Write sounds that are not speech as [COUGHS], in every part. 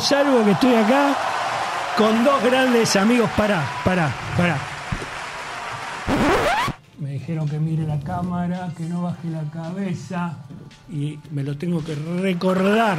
Salvo que estoy acá con dos grandes amigos. Pará, pará, pará. Me dijeron que mire la cámara, que no baje la cabeza y me lo tengo que recordar.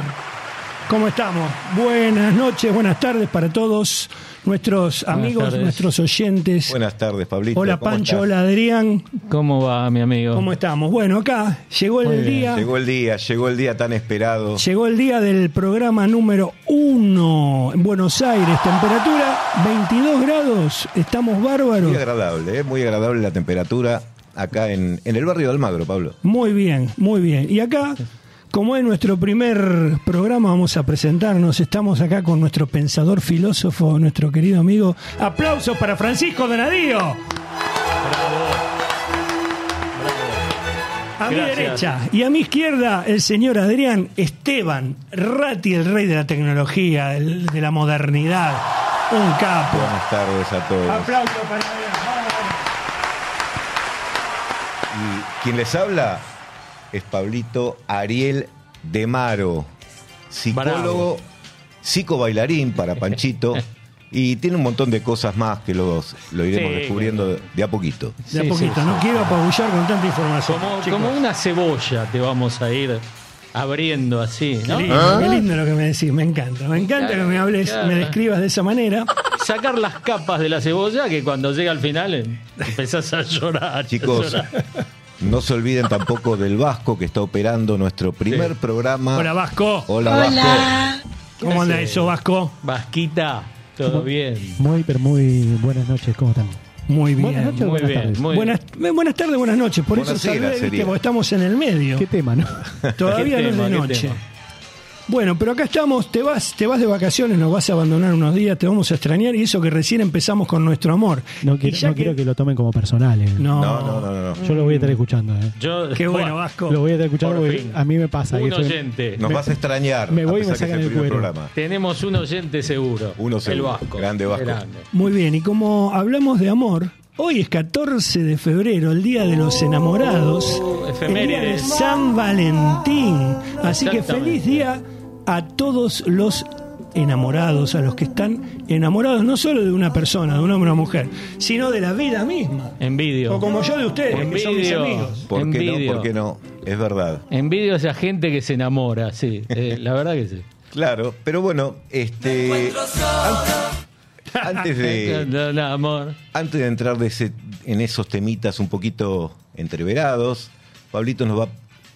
¿Cómo estamos? Buenas noches, buenas tardes para todos nuestros amigos, nuestros oyentes. Buenas tardes, Pablito. Hola Pancho, hola Adrián. ¿Cómo va, mi amigo? ¿Cómo estamos? Bueno, acá llegó el día. Llegó el día, llegó el día tan esperado. Llegó el día del programa número uno en Buenos Aires. Temperatura 22 grados. Estamos bárbaros. Muy agradable, ¿eh? muy agradable la temperatura acá en, en el barrio de Almagro, Pablo. Muy bien, muy bien. Y acá como es nuestro primer programa, vamos a presentarnos. Estamos acá con nuestro pensador filósofo, nuestro querido amigo. Aplausos para Francisco Donadío. Bravo. A mi derecha y a mi izquierda, el señor Adrián Esteban Ratti, el rey de la tecnología, el, de la modernidad. Un capo. Buenas tardes a todos. Aplausos para Adrián. ¿Y quién les habla? Es Pablito Ariel Demaro, psicólogo, psicobailarín para Panchito. [LAUGHS] Y tiene un montón de cosas más que los, lo iremos descubriendo de a poquito. De a poquito, no quiero apabullar con tanta información. Como, una cebolla te vamos a ir abriendo así, ¿no? Qué lindo, lo que me decís, me encanta. Me encanta que me hables, me describas de esa manera. Sacar las capas de la cebolla que cuando llega al final empezás a llorar. Chicos, no se olviden tampoco del Vasco que está operando nuestro primer programa. Hola Vasco. Hola, Vasco. ¿Cómo anda eso, Vasco? Vasquita, todo bien. Muy, pero muy buenas noches, ¿cómo están? Muy bien. Buenas noches, muy buenas bien, tardes. buenas, buenas, tardes, buenas noches. Por eso saludé, porque estamos en el medio. ¿Qué tema, no? Todavía no es de noche. Bueno, pero acá estamos, te vas, te vas de vacaciones, nos vas a abandonar unos días, te vamos a extrañar y eso que recién empezamos con nuestro amor. No, quiero, que... lo tomen como personal. Eh. No. No, no, no, Yo lo voy a estar escuchando. Eh. Qué bueno, Vasco. Lo voy a estar escuchando porque a mí me pasa. Un oyente. Nos vas a extrañar. Me voy y me sacan el, cuero. Programa. Tenemos un oyente seguro. Uno seguro. El Vasco. Grande Vasco. Muy bien, y como hablamos de amor, Hoy es 14 de febrero, el día de los enamorados, el día de San Valentín. Así que feliz día a todos los enamorados, a los que están enamorados no solo de una persona, de un hombre o una mujer, sino de la vida misma. Envidio. O como yo de ustedes, que son mis amigos. ¿Por qué no? ¿Por qué no? Es verdad. Envidio a esa gente que se enamora, sí. Eh, la verdad que sí. Claro, pero bueno, este. Antes, de. [LAUGHS] amor. Antes de entrar de ese, en esos temitas un poquito entreverados, Pablito nos va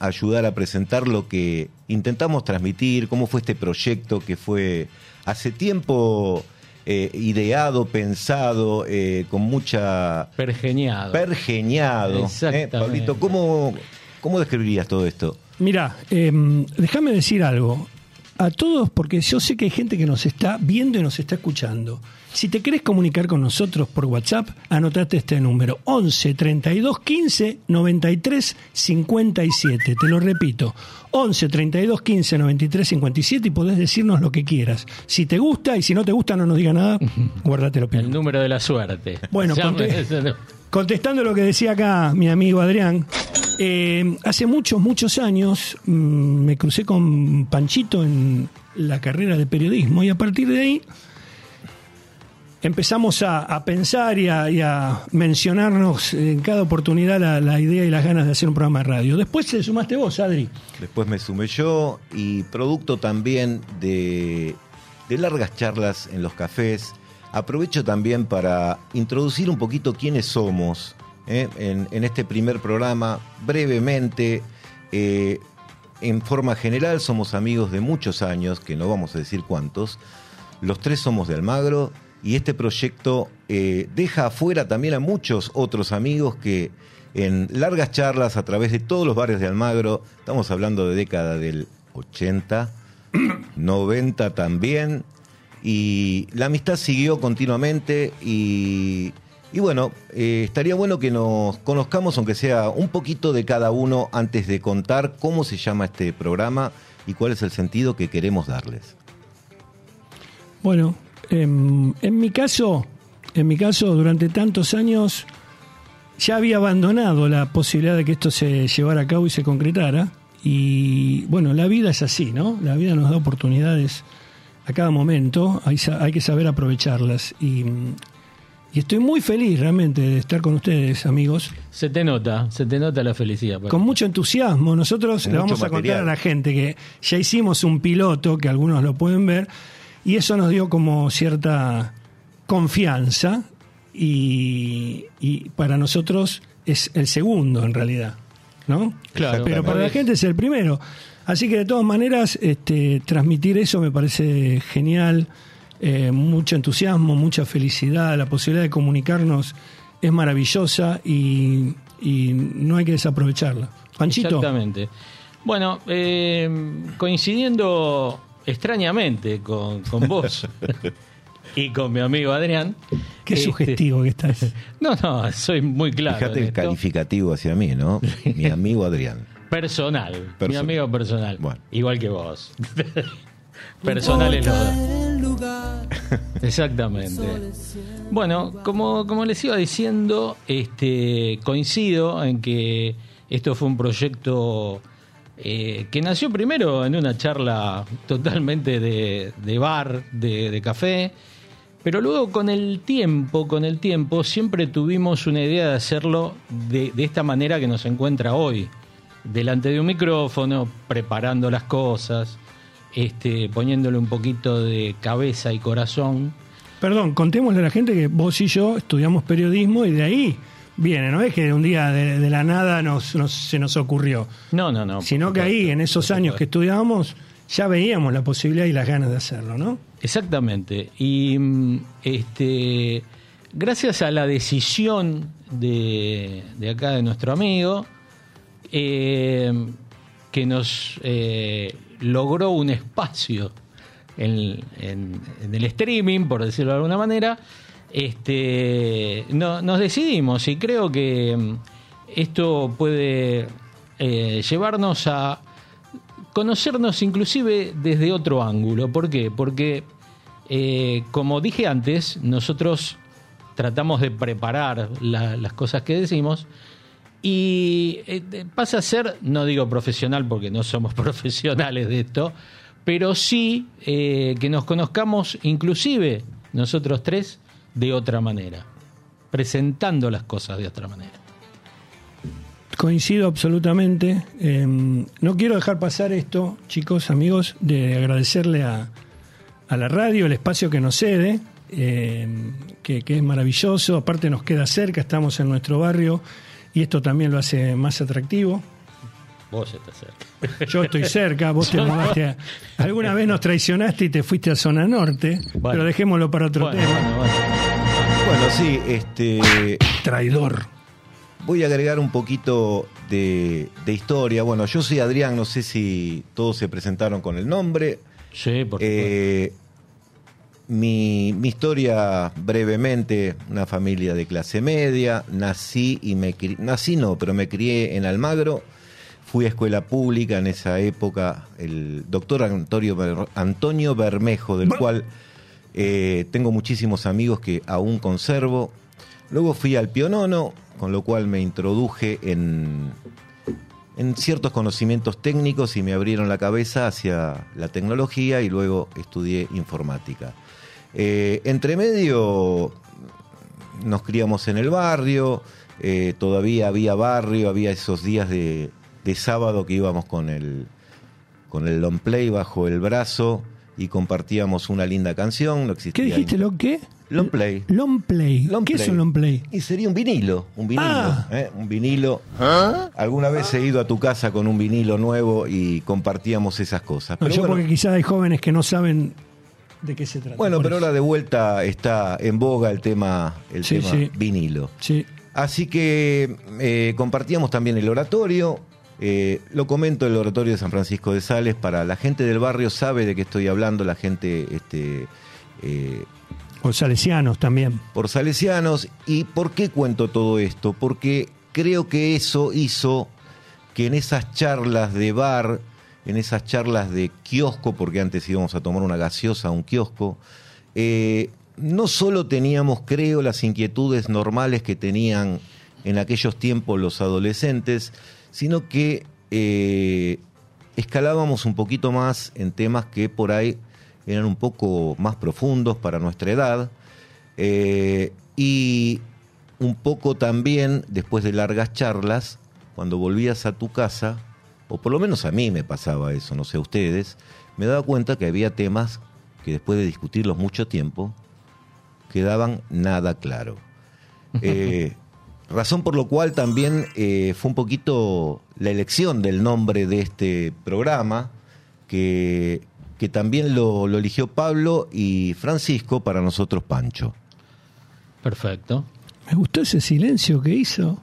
ayudar a presentar lo que intentamos transmitir, cómo fue este proyecto que fue hace tiempo eh, ideado, pensado, eh, con mucha... Pergeñado. Pergeñado. ¿eh? Pablito, ¿cómo, ¿cómo describirías todo esto? Mira, em, déjame decir algo. A todos, porque yo sé que hay gente que nos está viendo y nos está escuchando. Si te querés comunicar con nosotros por WhatsApp, anotate este número 11 32 15 93 57. Te lo repito, 11 32 15 93 57 y podés decirnos lo que quieras. Si te gusta y si no te gusta no nos diga nada, guárdate lo El número de la suerte. Bueno, [LAUGHS] [LAUGHS] contestando lo que decía acá mi amigo Adrián, eh, hace muchos, muchos años mm, me crucé con Panchito en la carrera de periodismo y a partir de ahí empezamos a, pensar y a, mencionarnos en cada oportunidad la, idea y las ganas de hacer un programa de radio. Después se sumaste vos, Adri. Después me sumé yo y producto también de, largas charlas en los cafés, aprovecho también para introducir un poquito quiénes somos ¿eh? en, este primer programa, brevemente. Eh, en forma general somos amigos de muchos años, que no vamos a decir cuántos. Los tres somos de Almagro, y este proyecto eh, deja afuera también a muchos otros amigos que en largas charlas a través de todos los barrios de Almagro, estamos hablando de década del 80, 90 también, y la amistad siguió continuamente y, bueno, eh, estaría bueno que nos conozcamos, aunque sea un poquito de cada uno, antes de contar cómo se llama este programa y cuál es el sentido que queremos darles. Bueno, en, mi caso, en mi caso, durante tantos años ya había abandonado la posibilidad de que esto se llevara a cabo y se concretara. Y bueno, la vida es así, ¿no? La vida nos da oportunidades a cada momento, hay, hay que saber aprovecharlas. Y, estoy muy feliz realmente de estar con ustedes, amigos. Se te nota, se te nota la felicidad. Con mucho entusiasmo. Nosotros le vamos a contar a la gente que ya hicimos un piloto, que algunos lo pueden ver, y eso nos dio como cierta confianza y, para nosotros es el segundo en realidad, ¿no? Claro. Pero para la gente es el primero. Así que de todas maneras, este, transmitir eso me parece genial, eh, mucho entusiasmo, mucha felicidad, la posibilidad de comunicarnos es maravillosa y, no hay que desaprovecharla. Panchito. Exactamente. Bueno, eh, coincidiendo extrañamente con, con vos [LAUGHS] y con mi amigo Adrián. Qué este, sugestivo que estás. [LAUGHS] No, no, soy muy claro. Fíjate el calificativo hacia mí, ¿no? Mi amigo Adrián. Personal, mi amigo personal. Igual que vos. [LAUGHS] personal es lo [LAUGHS] Exactamente. Bueno, como, como les iba diciendo, este coincido en que esto fue un proyecto eh, que nació primero en una charla totalmente de, bar, de, café, pero luego con el tiempo, con el tiempo, siempre tuvimos una idea de hacerlo de, esta manera que nos encuentra hoy, delante de un micrófono, preparando las cosas, este, poniéndole un poquito de cabeza y corazón. Perdón, contémosle a la gente que vos y yo estudiamos periodismo y de ahí viene, no es que un día de, la nada nos, se nos ocurrió. No, no, no. Sino que ahí, en esos años que estudiábamos, ya veíamos la posibilidad y las ganas de hacerlo, ¿no? Exactamente. Y mm, este, gracias a la decisión de, acá de nuestro amigo, eh, que nos eh, logró un espacio en, el streaming, por decirlo de alguna manera, este, no, nos decidimos y creo que mm, esto puede eh, llevarnos a conocernos inclusive desde otro ángulo. ¿Por qué? Porque, como dije antes, nosotros tratamos de preparar las cosas que decimos y eh, pasa a ser, no digo profesional porque no somos [LAUGHS] profesionales de esto, pero sí que nos conozcamos inclusive nosotros tres de otra manera, presentando las cosas de otra manera. Coincido absolutamente. Em, no quiero dejar pasar esto, chicos, amigos, de agradecerle a, a la radio el espacio que nos cede, em, que, es maravilloso. Aparte nos queda cerca, estamos en nuestro barrio y esto también lo hace más atractivo. Vos estás cerca. Yo estoy cerca, vos te [LAUGHS] mudaste. Alguna vez nos traicionaste y te fuiste a zona norte, pero dejémoslo para otro tema. Bueno, sí, este. Traidor. Voy a agregar un poquito de, historia. Bueno, yo soy Adrián, no sé si todos se presentaron con el nombre. Sí, por eh, mi, mi, historia brevemente, una familia de clase media, nací y me nací no, pero me crié en Almagro, fui a escuela pública en esa época, el doctor Antonio, Antonio Bermejo, del cual eh, tengo muchísimos amigos que aún conservo. Luego fui al Pionono, con lo cual me introduje en, en ciertos conocimientos técnicos y me abrieron la cabeza hacia la tecnología y luego estudié informática. Eh, entre medio nos criamos en el barrio, eh, todavía había barrio, había esos días de, sábado que íbamos con el, con el long play bajo el brazo y compartíamos una linda canción. No existía ¿Qué dijiste? ¿Lo qué? Long play. Long play. ¿Qué es un long play? Y sería un vinilo, un vinilo, ah. ¿eh? un vinilo. Alguna vez he ido a tu casa con un vinilo nuevo y compartíamos esas cosas. Pero yo porque quizás hay jóvenes que no saben de qué se trata. Bueno, pero ahora de vuelta está en boga el tema, el tema vinilo. Sí. Así que eh, compartíamos también el oratorio. Eh, lo comento el oratorio de San Francisco de Sales para la gente del barrio sabe de qué estoy hablando, la gente este, por salesianos también. Por salesianos. ¿Y por qué cuento todo esto? Porque creo que eso hizo que en esas charlas de bar, en esas charlas de kiosco, porque antes íbamos a tomar una gaseosa a un kiosco, eh, no solo teníamos, creo, las inquietudes normales que tenían en aquellos tiempos los adolescentes, sino que eh, escalábamos un poquito más en temas que por ahí eran un poco más profundos para nuestra edad eh, y un poco también después de largas charlas, cuando volvías a tu casa, o por lo menos a mí me pasaba eso, no sé a ustedes, me daba cuenta que había temas que después de discutirlos mucho tiempo, quedaban nada claro. [LAUGHS] Eh, razón por lo cual también eh, fue un poquito la elección del nombre de este programa, que que también lo, eligió Pablo y Francisco, para nosotros Pancho. Perfecto. Me gustó ese silencio que hizo.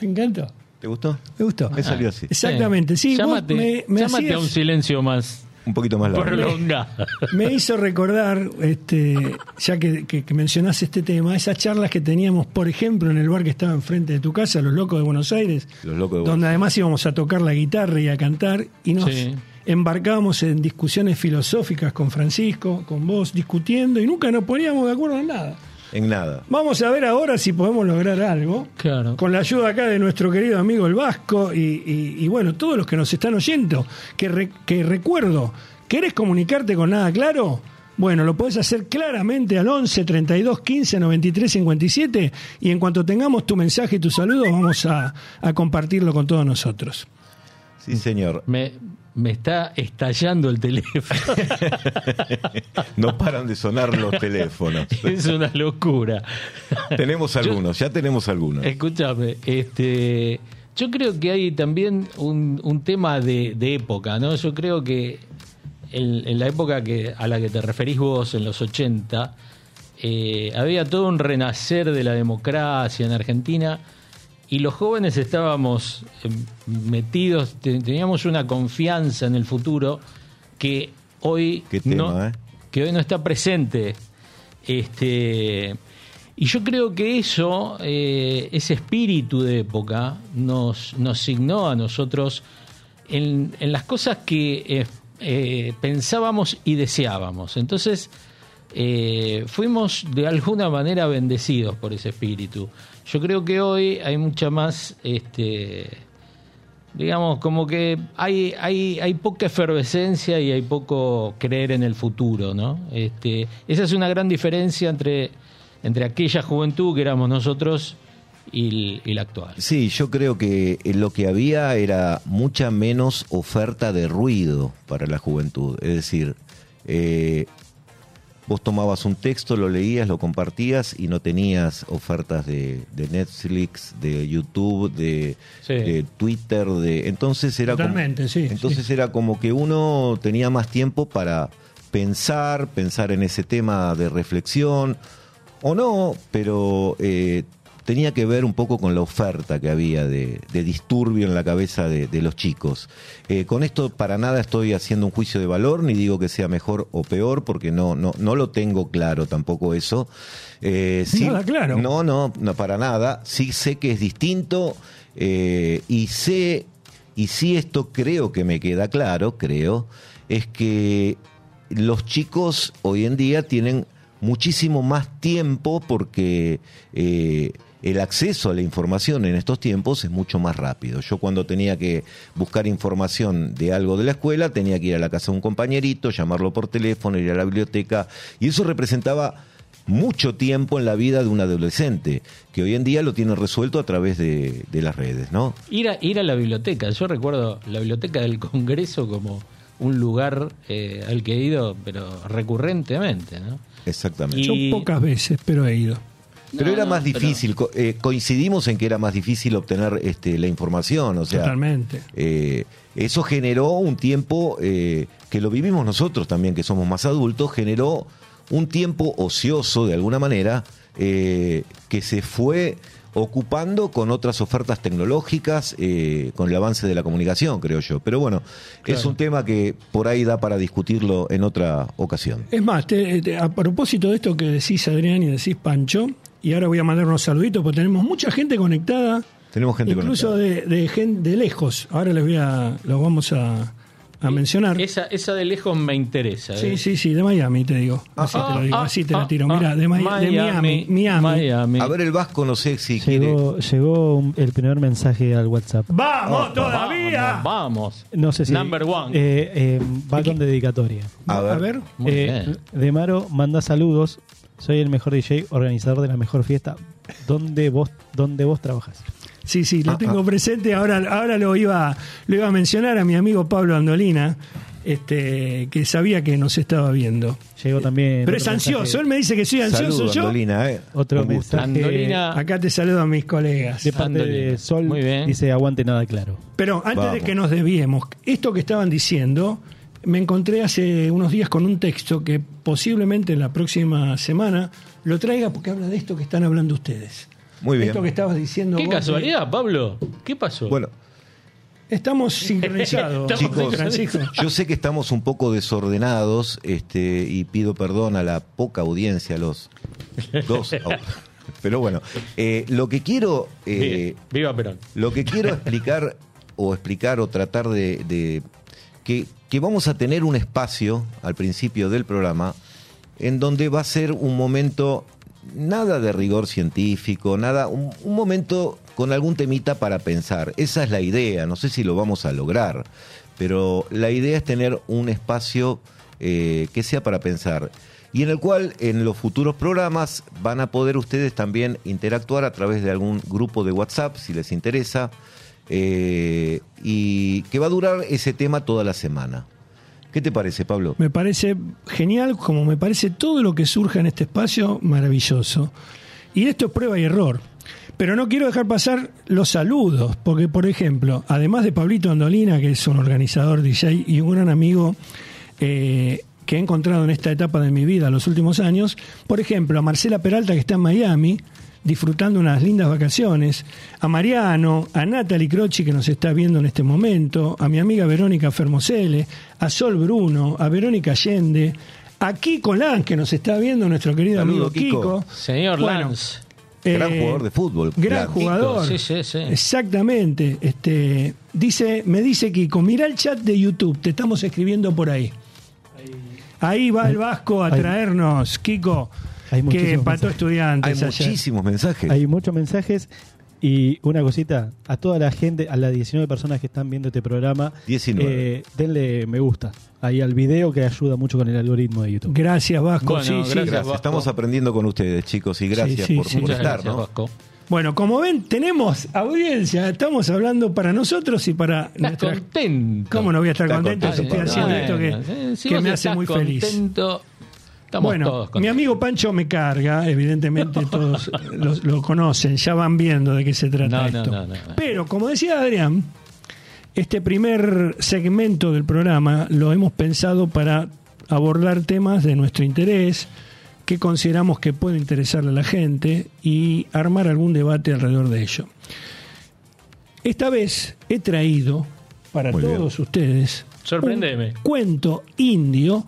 Me encanta. ¿Te gustó? Me gustó. Me salió así. Exactamente, sí. Llámate, llámate a un silencio más un poquito más largo. [LAUGHS] Me hizo recordar, este, ya que, que, mencionás este tema, esas charlas que teníamos, por ejemplo, en el bar que estaba enfrente de tu casa, Los Locos de Buenos Aires, donde además íbamos a tocar la guitarra y a cantar, y nos embarcábamos en discusiones filosóficas con Francisco, con vos, discutiendo, y nunca nos poníamos de acuerdo en nada. En nada. Vamos a ver ahora si podemos lograr algo. Claro. Con la ayuda acá de nuestro querido amigo el Vasco y, bueno, todos los que nos están oyendo. Que, que recuerdo, ¿querés comunicarte con nada claro? Bueno, lo podés hacer claramente al 11 32 15 93 57 y en cuanto tengamos tu mensaje y tu saludo vamos a, a compartirlo con todos nosotros. Sí, señor. Me, me está estallando el teléfono. [LAUGHS] no paran de sonar los teléfonos. [LAUGHS] Es una locura. tenemos algunos, ya tenemos algunos. Escúchame, este, yo creo que hay también un, tema de, época, ¿no? Yo creo que en, la época que, a la que te referís vos, en los 80, eh, había todo un renacer de la democracia en Argentina y los jóvenes estábamos eh, metidos, teníamos una confianza en el futuro que hoy no, eh? que hoy no está presente. Este, y yo creo que eso, eh, ese espíritu de época, nos, nos signó a nosotros en, en las cosas que pensábamos y deseábamos. Entonces, fuimos de alguna manera bendecidos por ese espíritu. Yo creo que hoy hay mucha más, este, digamos, como que hay, hay, hay poca efervescencia y hay poco creer en el futuro, ¿no? Este, esa es una gran diferencia entre, entre aquella juventud que éramos nosotros y, la actual. Sí, yo creo que lo que había era mucha menos oferta de ruido para la juventud. Es decir, eh, vos tomabas un texto, lo leías, lo compartías y no tenías ofertas de, Netflix, de YouTube, de, Twitter, de entonces era como, entonces era como que uno tenía más tiempo para pensar, pensar en ese tema de reflexión o no, pero eh, tenía que ver un poco con la oferta que había de, disturbio en la cabeza de, los chicos. Eh, con esto para nada estoy haciendo un juicio de valor, ni digo que sea mejor o peor, porque no, no, no lo tengo claro tampoco eso. Eh, nada claro. No, no, no, para nada. Sí sé que es distinto eh, y sé, y sí esto creo que me queda claro, creo, es que los chicos hoy en día tienen muchísimo más tiempo porque el acceso a la información en estos tiempos es mucho más rápido. Yo cuando tenía que buscar información de algo de la escuela, tenía que ir a la casa de un compañerito, llamarlo por teléfono, ir a la biblioteca, y eso representaba mucho tiempo en la vida de un adolescente, que hoy en día lo tiene resuelto a través de, las redes, ¿no? Ir a, ir a la biblioteca, yo recuerdo la biblioteca del Congreso como un lugar eh, al que he ido, pero recurrentemente, ¿no? Exactamente. Yo pocas veces, pero he ido. Pero era más difícil, eh, coincidimos en que era más difícil obtener este, la información, o sea, Totalmente. Eh, eso generó un tiempo que lo vivimos nosotros también, que somos más adultos, generó un tiempo ocioso de alguna manera que se fue ocupando con otras ofertas tecnológicas, eh, con el avance de la comunicación, creo yo. Pero bueno, es un tema que por ahí da para discutirlo en otra ocasión. Es más, a propósito de esto que decís Adrián y decís Pancho, y ahora voy a mandar unos saluditos porque tenemos mucha gente conectada. Tenemos gente incluso de, de, de lejos. Ahora les voy a, los vamos a, a mencionar. Esa, esa de lejos me interesa. Sí, ¿eh? sí, sí, de Miami te digo. Ah, así te lo digo, ah, así te la ah, tiro. Mira, de, Miami, Miami, A ver, el Vasco no sé si llegó, quiere. Llegó el primer mensaje al WhatsApp. ¡Vamos todavía! Vamos, No sé si. Number one. Eh, eh, va con dedicatoria. A ver. Eh, de Maro manda saludos. Soy el mejor DJ, organizador de la mejor fiesta. ¿Dónde vos, dónde vos trabajas? Sí, sí, lo ah, tengo ah. presente. Ahora, ahora lo iba, lo iba a mencionar a mi amigo Pablo Andolina, este, que sabía que nos estaba viendo. Llegó también. Pero es ansioso. Él me dice que soy ansioso. yo. Andolina, eh. Otro mensaje. Andolina. Acá te saludo a mis colegas. De parte de Sol. Muy bien. Dice aguante nada claro. Pero antes de que nos desviemos, esto que estaban diciendo, me encontré hace unos días con un texto que posiblemente en la próxima semana lo traiga porque habla de esto que están hablando ustedes. Muy bien. Esto que estabas diciendo. Qué casualidad, Pablo. ¿Qué pasó? Bueno. Estamos [LAUGHS] sincronizados, Chicos, Francisco. Yo sé que estamos un poco desordenados este, y pido perdón a la poca audiencia, a los dos. [LAUGHS] Pero bueno, eh, lo que quiero. Eh, Viva Perón. Lo que quiero explicar o explicar o tratar de. Que, vamos a tener un espacio al principio del programa en donde va a ser un momento nada de rigor científico, nada, un, momento con algún temita para pensar. Esa es la idea, no sé si lo vamos a lograr, pero la idea es tener un espacio eh, que sea para pensar y en el cual en los futuros programas van a poder ustedes también interactuar a través de algún grupo de WhatsApp, si les interesa, eh, y que va a durar ese tema toda la semana. ¿Qué te parece, Pablo? Me parece genial, como me parece todo lo que surja en este espacio, maravilloso. Y esto es prueba y error. Pero no quiero dejar pasar los saludos, porque, por ejemplo, además de Pablito Andolina, que es un organizador DJ y un gran amigo eh, que he encontrado en esta etapa de mi vida, los últimos años, por ejemplo, a Marcela Peralta, que está en Miami, disfrutando unas lindas vacaciones, a Mariano, a Natalie Croci que nos está viendo en este momento, a mi amiga Verónica Fermosele, a Sol Bruno, a Verónica Allende, a Kiko Lanz que nos está viendo, nuestro querido amigo Kiko. Señor Lanz. gran eh, jugador de fútbol. Gran jugador. Sí, sí, sí. Exactamente. Este, dice, me dice Kiko, mira el chat de YouTube, te estamos escribiendo por ahí. Ahí va el Vasco a traernos, Kiko. Hay que pato estudiantes. Hay muchísimos mensajes. Hay muchos mensajes. Y una cosita, a toda la gente, a las 19 personas que están viendo este programa, 19. Eh, denle me gusta ahí al video que ayuda mucho con el algoritmo de YouTube. Gracias, Vasco. sí, gracias, Estamos aprendiendo con ustedes, chicos, y gracias por, estar. Bueno, como ven, tenemos audiencia. Estamos hablando para nosotros y para nuestra. contento. ¿Cómo no voy a estar contento, si estoy haciendo esto que, que me hace muy feliz? Bueno, mi amigo Pancho me carga, evidentemente [LAUGHS] todos lo, conocen, ya van viendo de qué se trata esto. Pero, como decía Adrián, este primer segmento del programa lo hemos pensado para abordar temas de nuestro interés, que consideramos que puede interesarle a la gente y armar algún debate alrededor de ello. Esta vez he traído para todos ustedes un cuento indio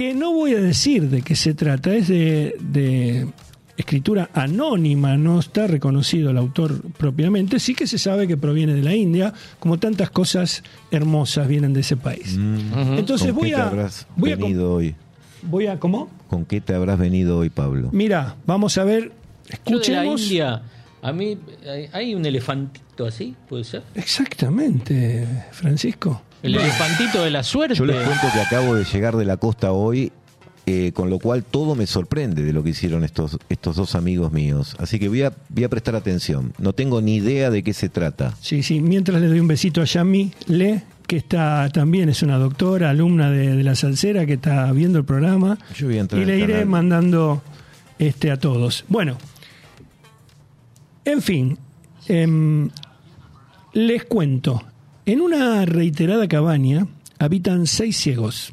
que no voy a decir de qué se trata, es de, escritura anónima, no está reconocido el autor propiamente, sí que se sabe que proviene de la India, como tantas cosas hermosas vienen de ese país. Mm. Entonces voy a... voy venido hoy? Voy a, ¿cómo? ¿Con qué te habrás venido hoy, Pablo? Mira, vamos a ver, escuchemos... India A mí hay, un elefantito así, puede ser. Exactamente, Francisco. El elefantito de la suerte. Yo les cuento que acabo de llegar de la costa hoy, eh, con lo cual todo me sorprende de lo que hicieron estos, estos dos amigos míos. Así que voy a, voy a prestar atención. No tengo ni idea de qué se trata. Sí, sí, mientras le doy un besito a Yami Le, que está también es una doctora, alumna de, de la Salsera, que está viendo el programa. Yo voy a entrar y le iré canal. mandando este a todos. Bueno, en fin, em, les cuento. En una reiterada cabaña habitan seis ciegos.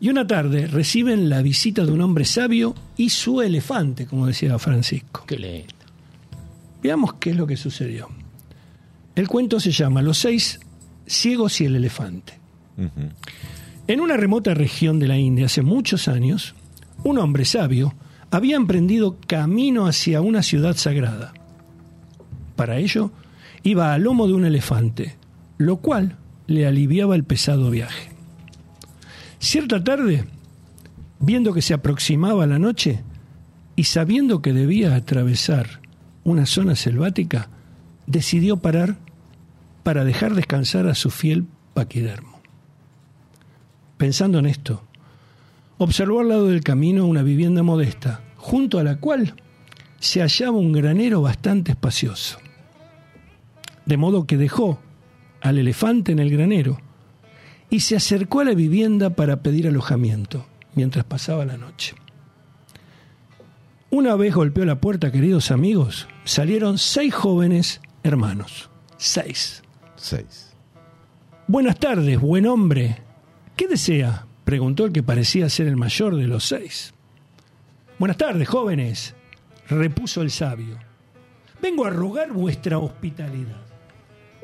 Y una tarde reciben la visita de un hombre sabio y su elefante, como decía Francisco. Qué lindo. Veamos qué es lo que sucedió. El cuento se llama Los seis ciegos y el elefante. En una remota región de la India hace muchos años, un hombre sabio había emprendido camino hacia una ciudad sagrada. Para ello, iba al lomo de un elefante, lo cual le aliviaba el pesado viaje. Cierta tarde, viendo que se aproximaba la noche y sabiendo que debía atravesar una zona selvática, decidió parar para dejar descansar a su fiel paquidermo. Pensando en esto, observó al lado del camino una vivienda modesta, junto a la cual se hallaba un granero bastante espacioso. De modo que dejó al elefante en el granero y se acercó a la vivienda para pedir alojamiento mientras pasaba la noche. Una vez golpeó la puerta, queridos amigos, salieron seis jóvenes hermanos. Seis. Seis. Buenas tardes, buen hombre. ¿Qué desea? preguntó el que parecía ser el mayor de los seis. Buenas tardes, jóvenes, repuso el sabio. Vengo a rogar vuestra hospitalidad.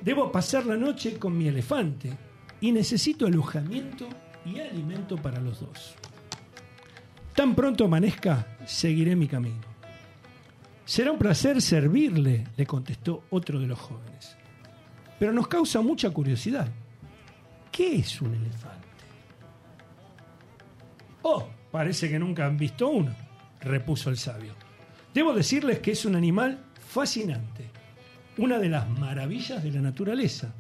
Debo pasar la noche con mi elefante y necesito alojamiento y alimento para los dos. Tan pronto amanezca, seguiré mi camino. Será un placer servirle, le contestó otro de los jóvenes. Pero nos causa mucha curiosidad. ¿Qué es un elefante? Oh, parece que nunca han visto uno, repuso el sabio. Debo decirles que es un animal fascinante, una de las maravillas de la naturaleza.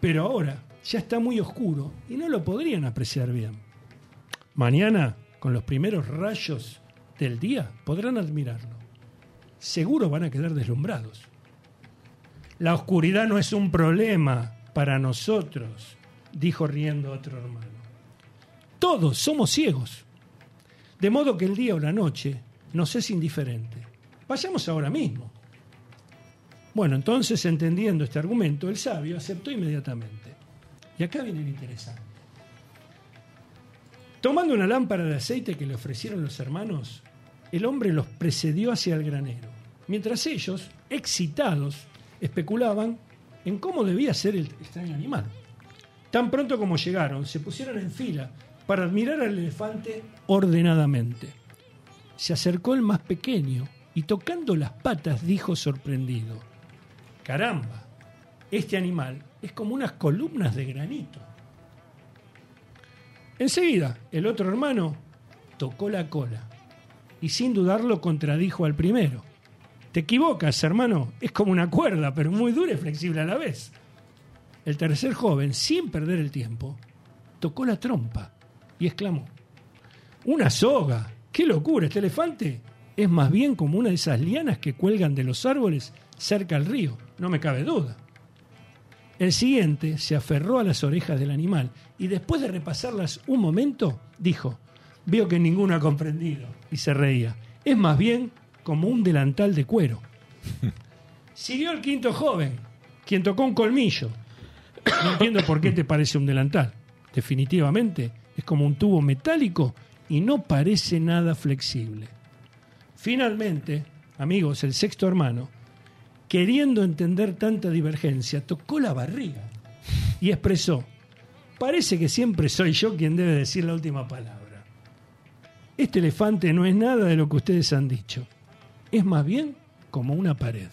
Pero ahora ya está muy oscuro y no lo podrían apreciar bien. Mañana, con los primeros rayos del día, podrán admirarlo. Seguro van a quedar deslumbrados. La oscuridad no es un problema para nosotros, dijo riendo otro hermano. Todos somos ciegos. De modo que el día o la noche nos es indiferente. Vayamos ahora mismo. Bueno, entonces, entendiendo este argumento, el sabio aceptó inmediatamente. Y acá viene lo interesante. Tomando una lámpara de aceite que le ofrecieron los hermanos, el hombre los precedió hacia el granero, mientras ellos, excitados, especulaban en cómo debía ser el extraño animal. Tan pronto como llegaron, se pusieron en fila para admirar al elefante ordenadamente. Se acercó el más pequeño y tocando las patas dijo sorprendido, Caramba, este animal es como unas columnas de granito. Enseguida, el otro hermano tocó la cola y sin dudarlo contradijo al primero. Te equivocas, hermano, es como una cuerda, pero muy dura y flexible a la vez. El tercer joven, sin perder el tiempo, tocó la trompa y exclamó, ¡Una soga! ¡Qué locura! Este elefante es más bien como una de esas lianas que cuelgan de los árboles cerca al río, no me cabe duda. El siguiente se aferró a las orejas del animal y después de repasarlas un momento, dijo, veo que ninguno ha comprendido, y se reía. Es más bien como un delantal de cuero. [LAUGHS] Siguió el quinto joven, quien tocó un colmillo. No entiendo por qué te parece un delantal. Definitivamente es como un tubo metálico y no parece nada flexible. Finalmente, amigos, el sexto hermano, queriendo entender tanta divergencia, tocó la barriga y expresó, parece que siempre soy yo quien debe decir la última palabra. Este elefante no es nada de lo que ustedes han dicho, es más bien como una pared.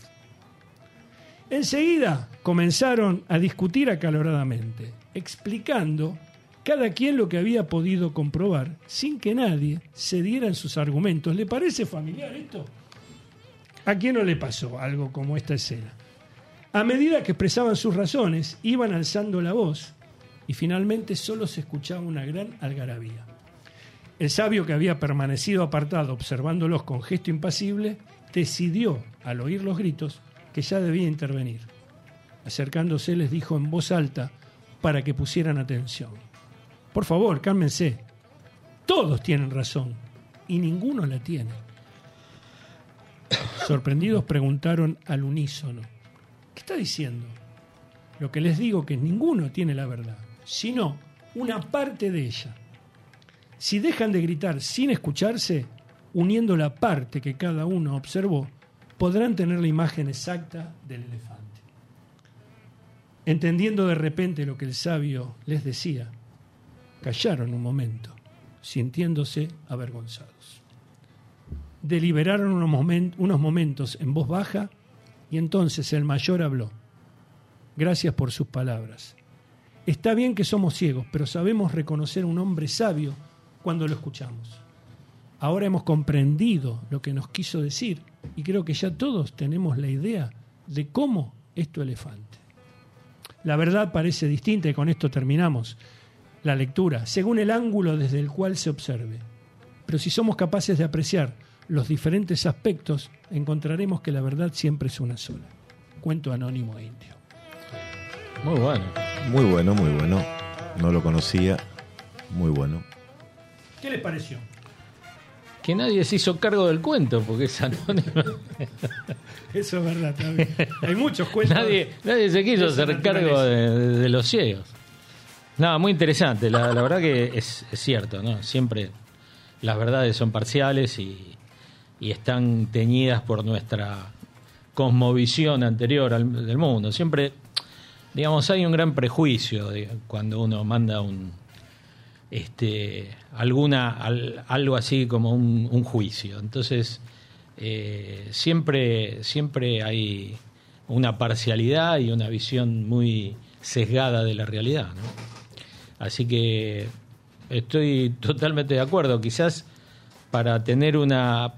Enseguida comenzaron a discutir acaloradamente, explicando cada quien lo que había podido comprobar sin que nadie cediera en sus argumentos. ¿Le parece familiar esto? ¿A quién no le pasó algo como esta escena? A medida que expresaban sus razones, iban alzando la voz y finalmente solo se escuchaba una gran algarabía. El sabio que había permanecido apartado observándolos con gesto impasible, decidió, al oír los gritos, que ya debía intervenir. Acercándose les dijo en voz alta para que pusieran atención. Por favor, cálmense. Todos tienen razón y ninguno la tiene. Sorprendidos preguntaron al unísono, ¿qué está diciendo? Lo que les digo que ninguno tiene la verdad, sino una parte de ella. Si dejan de gritar sin escucharse, uniendo la parte que cada uno observó, podrán tener la imagen exacta del elefante. Entendiendo de repente lo que el sabio les decía, callaron un momento, sintiéndose avergonzados. Deliberaron unos, momen- unos momentos en voz baja y entonces el mayor habló. Gracias por sus palabras. Está bien que somos ciegos, pero sabemos reconocer a un hombre sabio cuando lo escuchamos. Ahora hemos comprendido lo que nos quiso decir y creo que ya todos tenemos la idea de cómo es tu elefante. La verdad parece distinta y con esto terminamos la lectura, según el ángulo desde el cual se observe. Pero si somos capaces de apreciar los diferentes aspectos, encontraremos que la verdad siempre es una sola. Cuento anónimo e indio. Muy bueno. Muy bueno, muy bueno. No lo conocía. Muy bueno. ¿Qué les pareció? Que nadie se hizo cargo del cuento, porque es anónimo. [LAUGHS] Eso es verdad también. Hay muchos cuentos. nadie, nadie se quiso hacer cargo de, de- de los ciegos. Nada, muy interesante. La, la verdad que es, es cierto, ¿no? Siempre las verdades son parciales y, y están teñidas por nuestra cosmovisión anterior del mundo. Siempre, digamos, hay un gran prejuicio cuando uno manda un este alguna al- algo así como un, juicio. Entonces eh, siempre siempre hay una parcialidad y una visión muy sesgada de la realidad. Así que estoy totalmente de acuerdo. Quizás para tener una,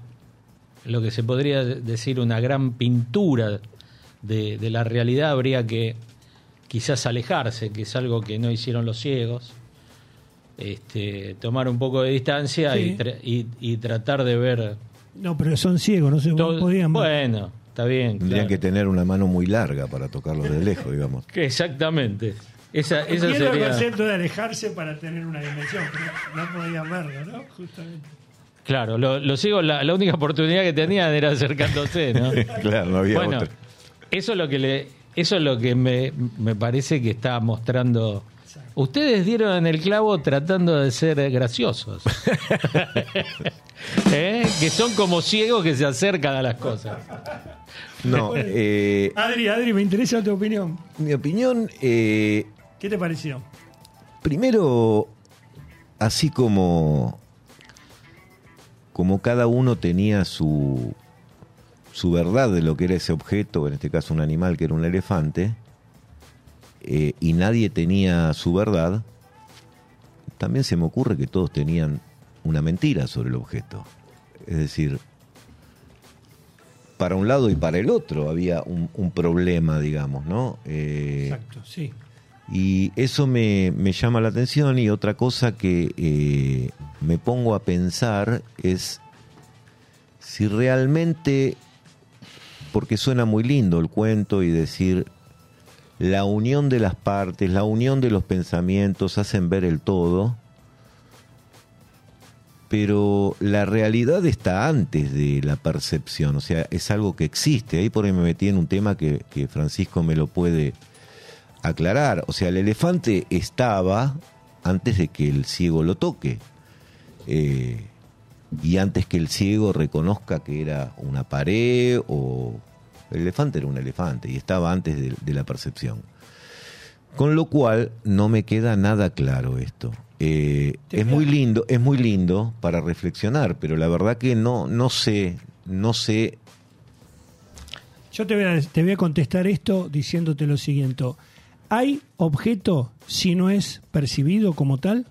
lo que se podría decir, una gran pintura de, de la realidad, habría que quizás alejarse, que es algo que no hicieron los ciegos. Este, tomar un poco de distancia Sí. y, tra- y- y tratar de ver No, pero son ciegos, no se podían. Bueno, está bien. Tendrían claro. que tener una mano muy larga para tocarlo de lejos, digamos. Que [LAUGHS] Exactamente. Esa, esa Entiendo el sería. concepto de alejarse para tener una dimensión, pero no podían verlo, ¿no? Justamente. Claro, lo- los ciegos, la, la única oportunidad que tenían era acercándose, ¿no? [LAUGHS] claro, no había bueno, otra. eso es lo que le, eso es lo que me, me parece que está mostrando. Ustedes dieron en el clavo tratando de ser graciosos. [LAUGHS] ¿Eh? Que son como ciegos que se acercan a las cosas. No, eh, Adri, Adri, me interesa tu opinión. mi opinión, eh, ¿Qué te pareció? primero, así como, como cada uno tenía su, su verdad de lo que era ese objeto, en este caso un animal que era un elefante, eh, y nadie tenía su verdad, también se me ocurre que todos tenían una mentira sobre el objeto. Es decir, para un lado y para el otro había un, problema, digamos, ¿no? Eh, Exacto, sí. Y eso me, me llama la atención y otra cosa que eh, me pongo a pensar es si realmente, porque suena muy lindo el cuento y decir la unión de las partes, la unión de los pensamientos hacen ver el todo, pero la realidad está antes de la percepción, o sea, es algo que existe. Ahí por ahí me metí en un tema que, que Francisco me lo puede aclarar. O sea, el elefante estaba antes de que el ciego lo toque. Eh, y antes que el ciego reconozca que era una pared o... El elefante era un elefante y estaba antes de, la percepción. Con lo cual no me queda nada claro esto. Eh, es muy lindo, es muy lindo para reflexionar, pero la verdad que no, no sé, no sé Yo te voy a contestar esto diciéndote lo siguiente. ¿Hay objeto si no es percibido como tal?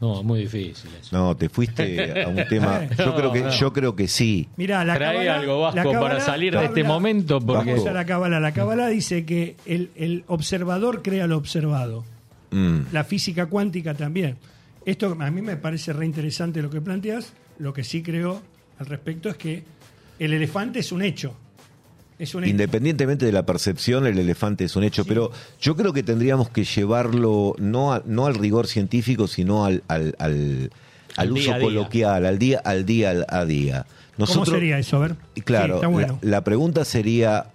No, muy difícil eso. No, te fuiste a un tema. [LAUGHS] Yo No, creo que, no. yo creo que sí. Mirá, la Trae algo, Vasco, la para salir de este momento, porque Vamos a la cábala. La cábala dice que el, el observador crea lo observado. Mm. La física cuántica también. Esto a mí me parece re interesante lo que planteas. Lo que sí creo al respecto es que el elefante es un hecho. Es un hecho. Independientemente de la percepción, el elefante es un hecho, pero yo creo que tendríamos que llevarlo no, a- no al rigor científico, sino al, al, al, al Al uso día a día. coloquial, al día al día al- a día. ¿Cómo sería eso? A ver. Claro, Sí, bueno. la, la pregunta sería,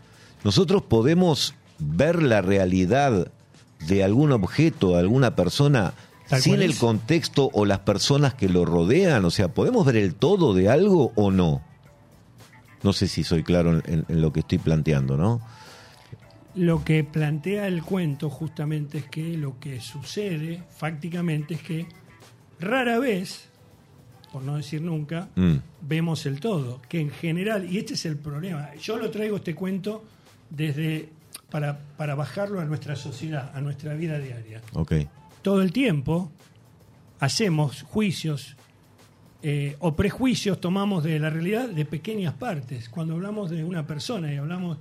¿nosotros podemos ver la realidad de algún objeto, de alguna persona, sin el contexto o las personas que lo rodean? O sea, ¿podemos ver el todo de algo o no? No sé si soy claro en, en- en lo que estoy planteando, ¿no? Lo que plantea el cuento justamente es que lo que sucede fácticamente es que rara vez, por no decir nunca, Mm. vemos el todo. Que en general, y este es el problema, yo lo traigo este cuento desde para, para bajarlo a nuestra sociedad, a nuestra vida diaria. Ok. Todo el tiempo hacemos juicios eh, o prejuicios, tomamos de la realidad de pequeñas partes. Cuando hablamos de una persona y hablamos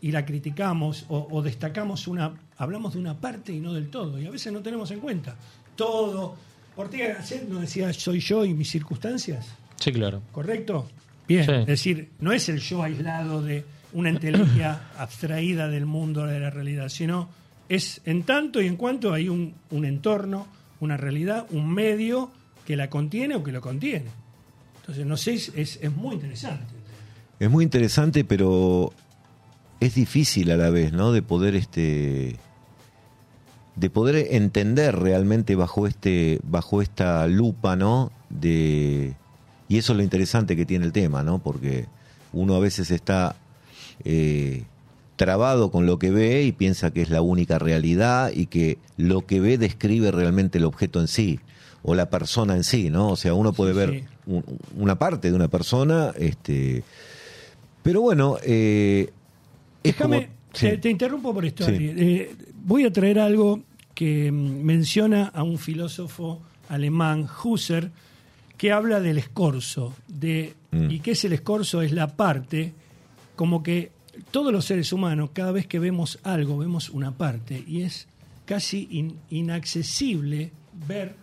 y la criticamos o, o destacamos una, hablamos de una parte y no del todo. Y a veces no tenemos en cuenta todo. Ortega Gasset nos decía soy yo y mis circunstancias. sí, claro. ¿Correcto? Bien, Sí. es decir, no es el yo aislado de una inteligencia [COUGHS] abstraída del mundo, de la realidad, sino es en tanto y en cuanto hay un, un entorno, una realidad, un medio que la contiene o que lo contiene. Entonces, no sé, es, es, muy interesante. Es muy interesante, pero es difícil a la vez, ¿no? De poder este de poder entender realmente bajo este bajo esta lupa, ¿no? De y eso es lo interesante que tiene el tema, ¿no? Porque uno a veces está eh, trabado con lo que ve y piensa que es la única realidad y que lo que ve describe realmente el objeto en sí o la persona en sí, ¿no? O sea, uno puede Sí, ver sí. un- una parte de una persona, este, pero bueno, eh, Déjame, como- sí. te, te interrumpo por esto. Eh, voy a traer algo que mm, menciona a un filósofo alemán, Husserl, que habla del escorzo. De, Mm. ¿Y qué es el escorzo? Es la parte, como que todos los seres humanos, cada vez que vemos algo, vemos una parte, y es casi in- inaccesible ver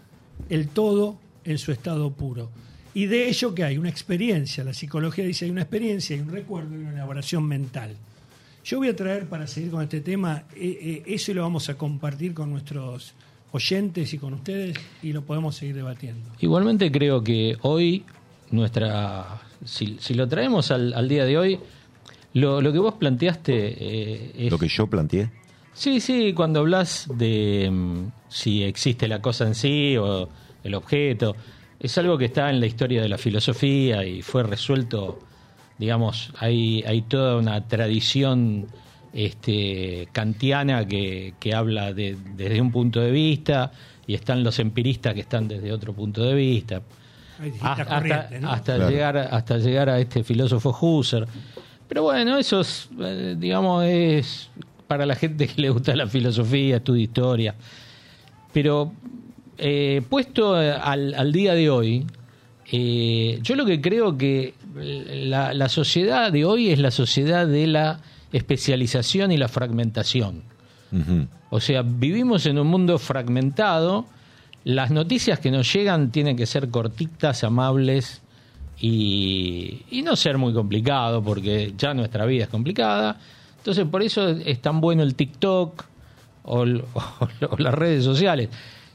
el todo en su estado puro. Y de ello que hay una experiencia, la psicología dice hay una experiencia, hay un recuerdo y una elaboración mental. Yo voy a traer para seguir con este tema, eh, eh, eso y lo vamos a compartir con nuestros oyentes y con ustedes y lo podemos seguir debatiendo. Igualmente creo que hoy, nuestra si, si lo traemos al, al día de hoy, lo, lo que vos planteaste eh, es... lo que yo planteé. Sí, sí, cuando hablas de mm, si existe la cosa en sí o el objeto, es algo que está en la historia de la filosofía y fue resuelto, digamos, hay, hay toda una tradición este, kantiana que, que habla de- desde un punto de vista y están los empiristas que están desde otro punto de vista. Hay distintas Hasta, corrientes, ¿no? hasta Claro. llegar hasta llegar a este filósofo Husserl. Pero bueno, eso es, eh, digamos, es para la gente que le gusta la filosofía, estudia historia. Pero eh, puesto al, al día de hoy, eh, yo lo que creo que la, la sociedad de hoy es la sociedad de la especialización y la fragmentación. O sea, vivimos en un mundo fragmentado. Las noticias que nos llegan tienen que ser cortitas, amables y, y no ser muy complicado, porque ya nuestra vida es complicada. Entonces, por eso es tan bueno el TikTok [LAUGHS] o, las redes sociales.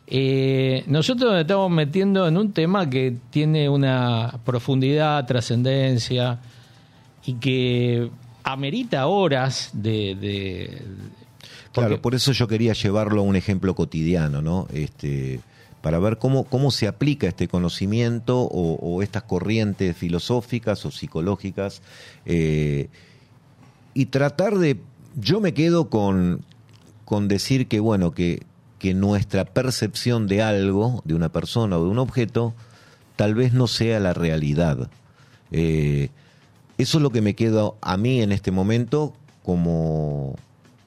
Eh, nosotros nos estamos metiendo en un tema que tiene una profundidad, trascendencia y que amerita horas de, Claro, por eso yo quería llevarlo a un ejemplo cotidiano, ¿no? Este, para ver cómo, cómo se aplica este conocimiento o, o estas corrientes filosóficas o psicológicas eh, y tratar de... Yo me quedo con, con decir que, bueno, que, que nuestra percepción de algo, de una persona o de un objeto, tal vez no sea la realidad. Eh, eso es lo que me queda a mí en este momento como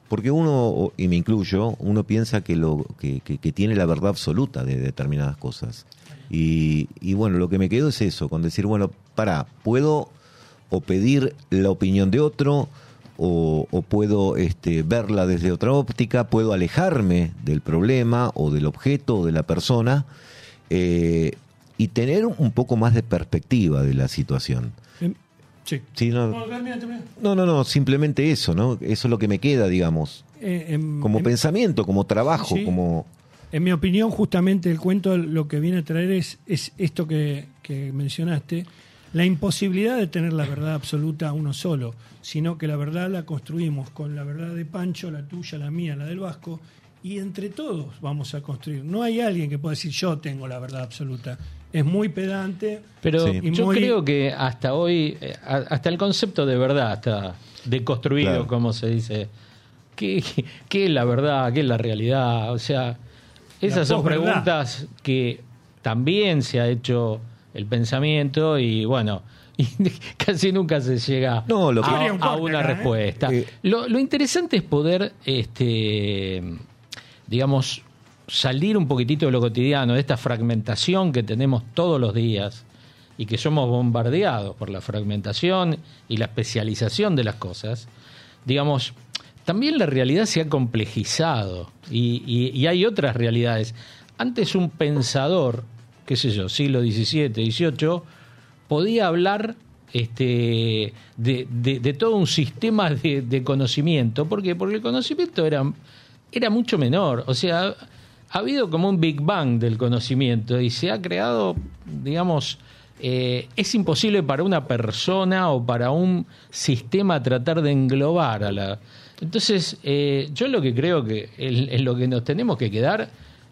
Porque uno, y me incluyo, uno piensa que, lo, que, que- que tiene la verdad absoluta de determinadas cosas. Y, y bueno, lo que me quedo es eso, con decir, bueno, para, puedo o pedir la opinión de otro, o, o puedo este, verla desde otra óptica, puedo alejarme del problema o del objeto o de la persona eh, y tener un poco más de perspectiva de la situación. Sí. Sí, no, No, no, no, no, simplemente eso, ¿no? Eso es lo que me queda, digamos, Eh, como pensamiento, como trabajo, Sí. como... En mi opinión, justamente el cuento lo que viene a traer es, es esto que, que mencionaste, la imposibilidad de tener la verdad absoluta uno solo, sino que la verdad la construimos con la verdad de Pancho, la tuya, la mía, la del Vasco, y entre todos vamos a construir. No hay alguien que pueda decir yo tengo la verdad absoluta. Es muy pedante. Pero Sí. Y yo muy- creo que hasta hoy, eh, hasta el concepto de verdad está deconstruido, Claro. como se dice. ¿Qué, qué, es la verdad? ¿Qué es la realidad? O sea, esas son preguntas que también se ha hecho el pensamiento y bueno, [LAUGHS] y casi nunca se llega No, lo que- a, una ¿eh? respuesta. Eh. Lo, lo interesante es poder, este, digamos, salir un poquitito de lo cotidiano, de esta fragmentación que tenemos todos los días y que somos bombardeados por la fragmentación y la especialización de las cosas, digamos, también la realidad se ha complejizado y, y- y hay otras realidades. Antes un pensador, qué sé yo, siglo XVII, XVIII, podía hablar este, de, de- todo un sistema de, de conocimiento. ¿Por qué? Porque el conocimiento era, era mucho menor. O sea, ha habido como un Big Bang del conocimiento y se ha creado, digamos, eh, es imposible para una persona o para un sistema tratar de englobar a la... Entonces, eh, yo lo que creo que en, en lo que nos tenemos que quedar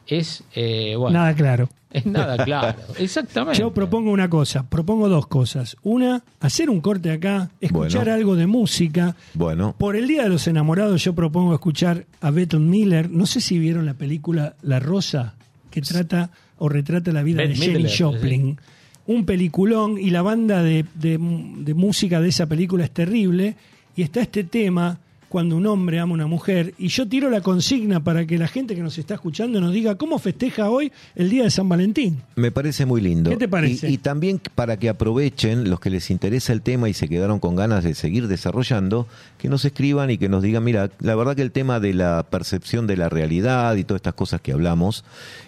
es, eh, bueno, Nada claro. [LAUGHS] es nada claro. Exactamente. Yo propongo una cosa, propongo dos cosas. Una, hacer un corte acá, escuchar Bueno. algo de música. Bueno, Por el Día de los Enamorados yo propongo escuchar a Bette Miller. No sé si vieron la película La Rosa, que trata o retrata la vida de Jenny Joplin. Un peliculón y la banda de, de- de música de esa película es terrible. Y está este tema, cuando un hombre ama a una mujer. Y yo tiro la consigna para que la gente que nos está escuchando nos diga cómo festeja hoy el Día de San Valentín. me parece muy lindo. ¿Qué te parece? Y, y también para que aprovechen los que les interesa el tema y se quedaron con ganas de seguir desarrollando, que nos escriban y que nos digan, mira, la verdad que el tema de la percepción de la realidad y todas estas cosas que hablamos,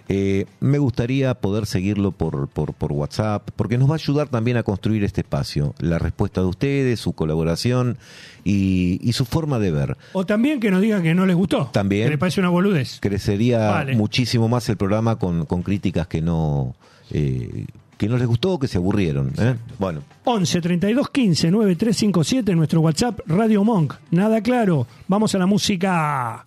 eh, me gustaría poder seguirlo por, por, por WhatsApp, porque nos va a ayudar también a construir este espacio, la respuesta de ustedes, su colaboración y, y su forma de ver. O también que nos digan que no les gustó. También. Que les parece una boludez. crecería Vale. muchísimo más el programa con, con críticas que no eh, que no les gustó o que se aburrieron. ¿eh? Bueno, 11 32 15 9357 nuestro WhatsApp Radio Monk. Nada claro. Vamos a la música.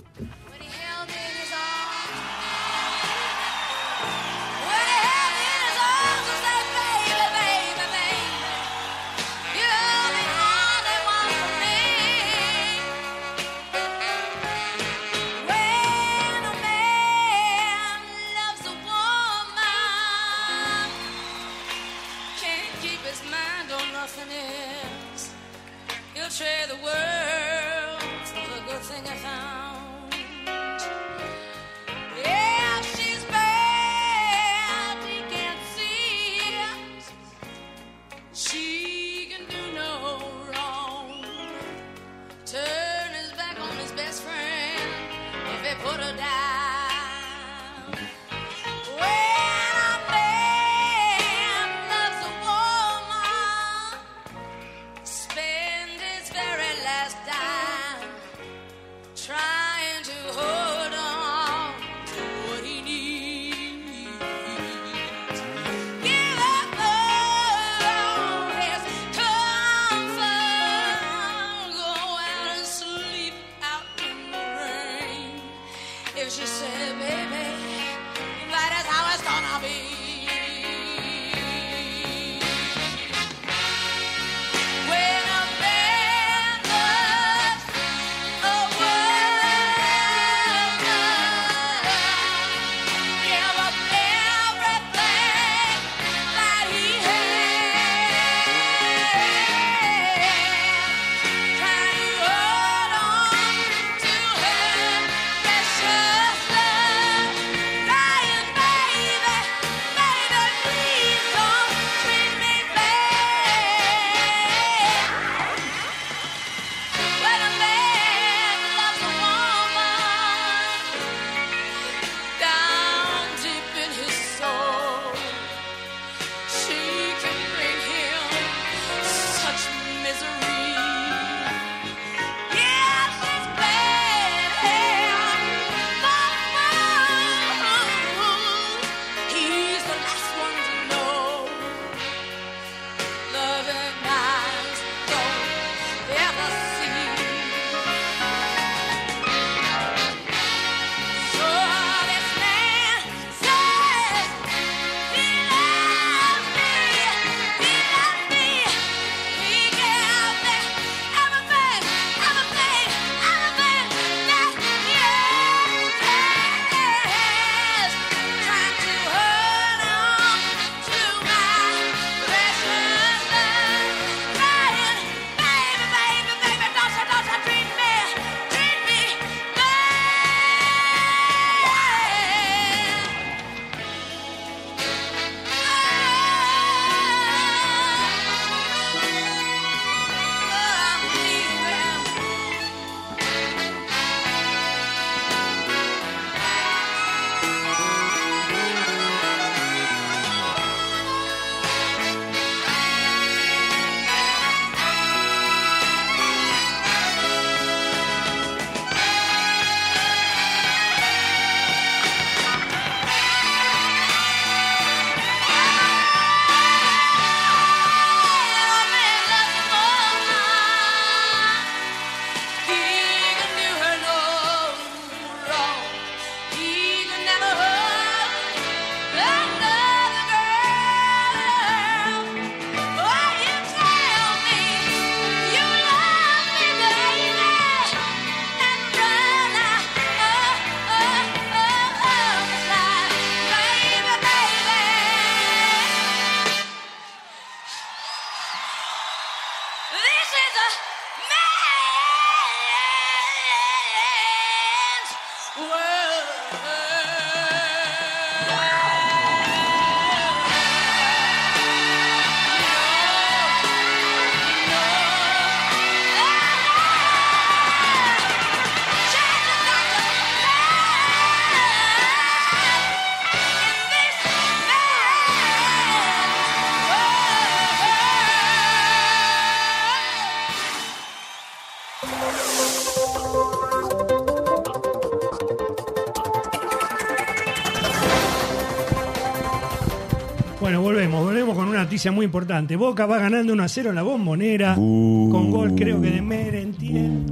Noticia muy importante. Boca va ganando 1 a 0 en la bombonera, Uh. con gol creo que de Merentiel.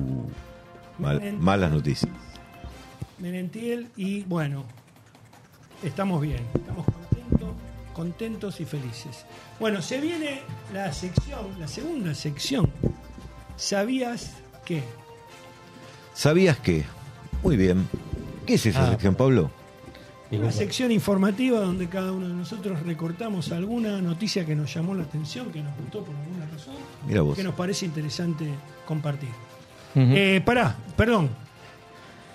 Mal- Merentiel. malas noticias. Merentiel y bueno, estamos bien, estamos contentos, contentos y felices. Bueno, se viene la sección, la segunda sección. ¿Sabías que? ¿Sabías que? Muy bien. ¿Qué es esa Ah. sección, Pablo? Una sección informativa donde cada uno de nosotros recortamos alguna noticia que nos llamó la atención, que nos gustó por alguna razón, Mira vos. que nos parece interesante compartir. Ujú. Eh, pará, perdón.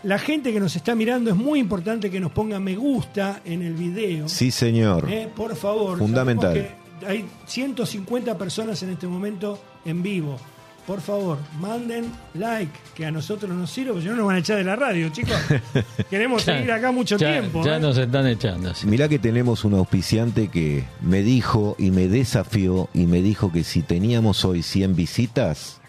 La gente que nos está mirando es muy importante que nos ponga me gusta en el video. Sí, señor. Eh, por favor. Fundamental. Hay 150 personas en este momento en vivo. Por favor, manden like, que a nosotros nos sirve, porque si no nos van a echar de la radio, chicos. [LAUGHS] Queremos Ya- seguir acá mucho ya- tiempo. Ya ¿eh? nos están echando. sí. Mirá que tenemos un auspiciante que me dijo y me desafió y me dijo que si teníamos hoy 100 visitas,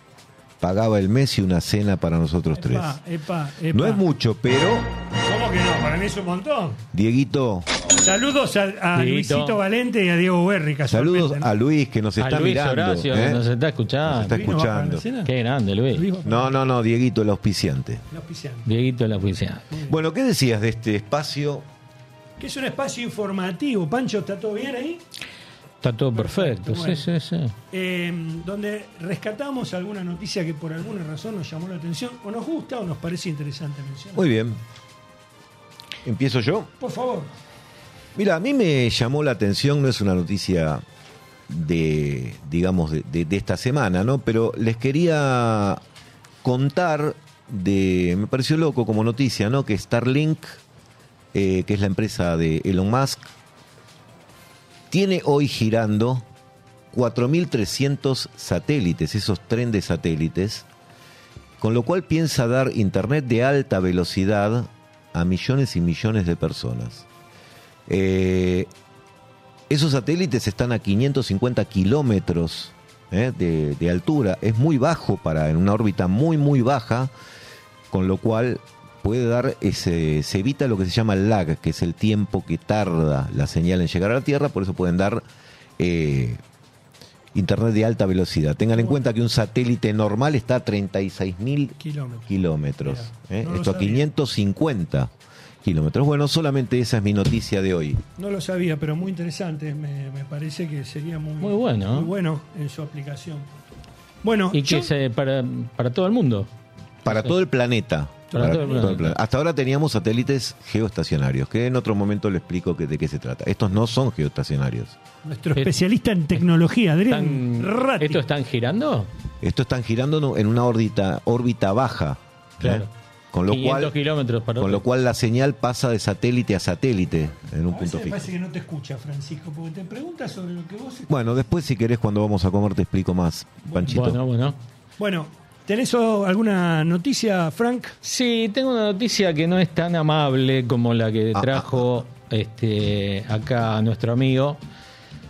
pagaba el mes y una cena para nosotros tres. Epa, epa, epa. No es mucho, pero ¿Cómo que no? Para mí es un montón. Dieguito, Saludos a, a Dieguito. Luisito Valente y a Diego Berri, saludos a Luis que nos A está Luis mirando. Horacio, ¿eh? que nos está escuchando. Nos está Luis no va para la escuchando. cena. Qué grande, Luis. Luis va para No, no, no, Dieguito, el auspiciante. el auspiciante. Dieguito la oficina. Bueno, ¿qué decías de este espacio? Que es un espacio informativo. Pancho, ¿está todo bien ahí? Está todo perfecto. Bueno. Sí, sí, sí. Eh, donde rescatamos alguna noticia que por alguna razón nos llamó la atención, o nos gusta o nos parece interesante mencionar. Muy bien. ¿Empiezo yo? Por favor. Mira, a mí me llamó la atención, no es una noticia de, digamos, de, de- de esta semana, ¿no? Pero les quería contar de, me pareció loco como noticia, ¿no? Que Starlink, eh, que es la empresa de Elon Musk, tiene hoy girando 4.300 satélites, esos tren de satélites, con lo cual piensa dar internet de alta velocidad a millones y millones de personas. Eh, esos satélites están a 550 kilómetros eh, de, altura. Es muy bajo para en una órbita muy, muy baja, con lo cual puede dar ese, se evita lo que se llama el lag, que es el tiempo que tarda la señal en llegar a la Tierra, por eso pueden dar eh, internet de alta velocidad. Tengan en cuenta que un satélite normal está a 36.000 Kilómetros. kilómetros. ¿eh? no Esto a sabía. 550 kilómetros. Bueno, solamente esa es mi noticia de hoy. No lo sabía, pero muy interesante. Me, me parece que sería muy, Muy bueno. muy bueno en su aplicación. Bueno, Y yo- que se, para, para todo el mundo. Para todo el planeta. Para todo el planeta. Hasta ahora teníamos satélites geoestacionarios, que en otro momento le explico que- de qué se trata. Estos no son geoestacionarios. nuestro Eh, especialista en tecnología, Adrián ¿Están, Ratti. ¿Estos están girando? Estos están girando en una órbita, órbita baja. ¿eh? Claro. Con lo 500 cual kilómetros para con lo cual la señal pasa de satélite a satélite en un A punto me fijo. parece que no te escucha, Francisco, porque te pregunta sobre lo que vos... Bueno, después si querés cuando vamos a comer te explico más, Panchito. Bueno, bueno. Bueno, ¿tenés alguna noticia, Frank? Sí, tengo una noticia que no es tan amable como la que Ah, trajo este acá nuestro amigo,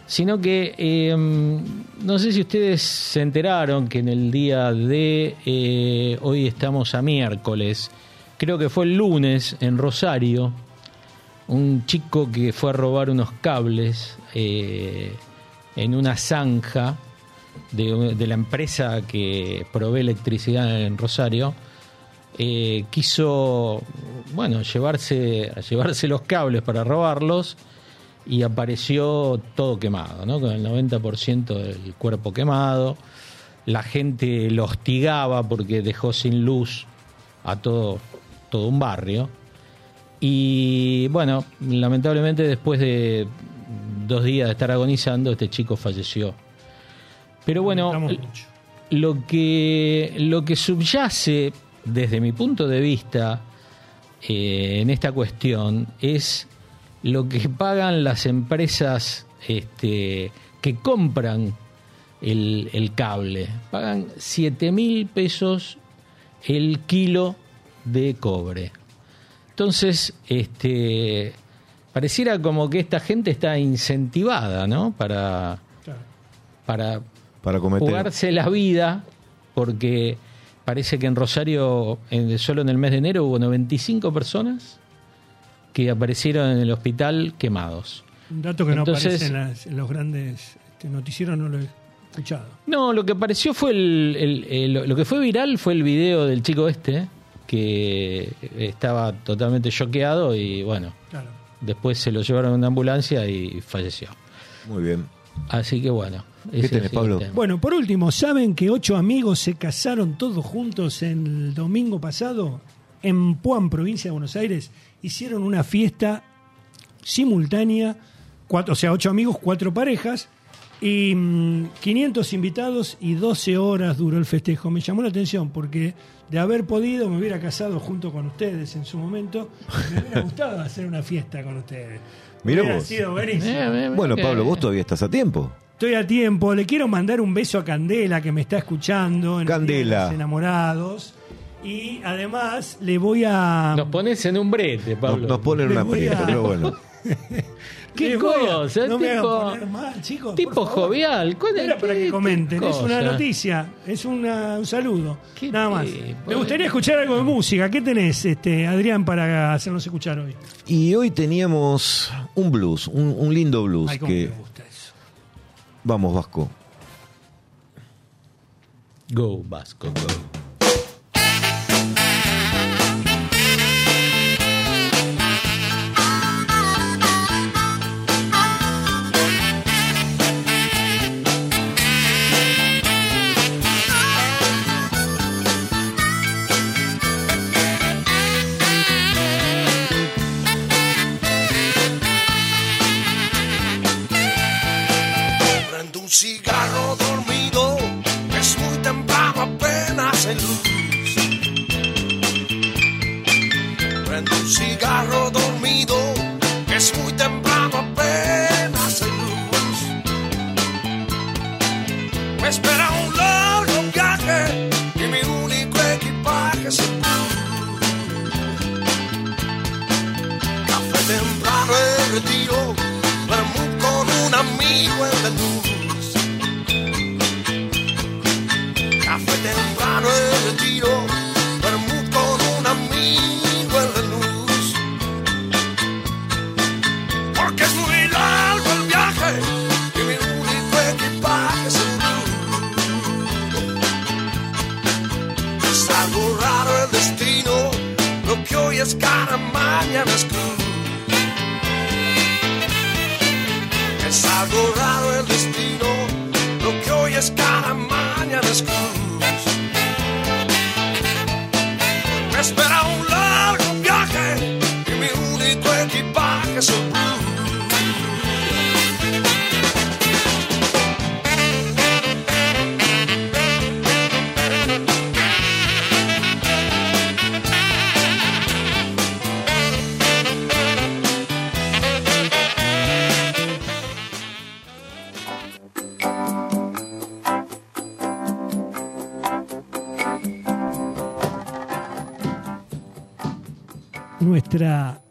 sino que eh, no sé si ustedes se enteraron que en el día de eh, hoy estamos a miércoles, creo que fue el lunes en Rosario, un chico que fue a robar unos cables eh, en una zanja de, la empresa que provee electricidad en Rosario, eh, quiso, bueno, llevarse, llevarse los cables para robarlos y apareció todo quemado, ¿no? Con el 90% del cuerpo quemado. La gente lo hostigaba porque dejó sin luz a todo, todo un barrio. Y bueno, lamentablemente después de dos días de estar agonizando, este chico falleció. Pero bueno, lo que, lo que subyace desde mi punto de vista eh, en esta cuestión es lo que pagan las empresas este, que compran el, el cable. Pagan 7 mil pesos el kilo de cobre. Entonces, este, pareciera como que esta gente está incentivada, ¿no? Para, para Para cometer. jugarse la vida, porque parece que en Rosario, en- solo en el mes de enero, hubo 95 personas que aparecieron en el hospital quemados. Un dato que no aparece en, las- en los grandes este, noticieros, no lo he escuchado. No, lo que apareció fue el, el- el- lo que fue viral fue el video del chico este que estaba totalmente choqueado y bueno, Claro. después se lo llevaron en una ambulancia y falleció. Muy bien. Así que bueno. ¿Qué tenés, Pablo? tema. Bueno, por último, ¿saben que ocho amigos se casaron todos juntos el domingo pasado en Puan, provincia de Buenos Aires? Hicieron una fiesta simultánea, cuatro, o sea, ocho amigos, cuatro parejas, y mm, 500 invitados y 12 horas duró el festejo. Me llamó la atención porque de haber podido me hubiera casado junto con ustedes en su momento. Me hubiera gustado [LAUGHS] hacer una fiesta con ustedes. Mirá Hubiera vos. sido buenísimo. Eh, eh, Bueno, que- Pablo, vos todavía estás a tiempo. Estoy a tiempo. Le quiero mandar un beso a Candela que me está escuchando. En Candela. los enamorados. Y además le voy a. Nos pones en un brete, Nos, Pablo. nos ponen Le una voy aprieta, a- pero bueno. [LAUGHS] ¿Qué a- cosa? No me hagan tipo, poner mal, chicos. tipo jovial. ¿Cuál es- Era para que comenten. qué Es una cosa? noticia. Es una- un saludo. Qué Nada más. tipo, Me gustaría escuchar algo de música. ¿Qué tenés, este, Adrián, para hacernos escuchar hoy? Y hoy teníamos un blues, un, un lindo blues Ay, que... me gusta. Vamos, Vasco. Go, Vasco, go. Nuestra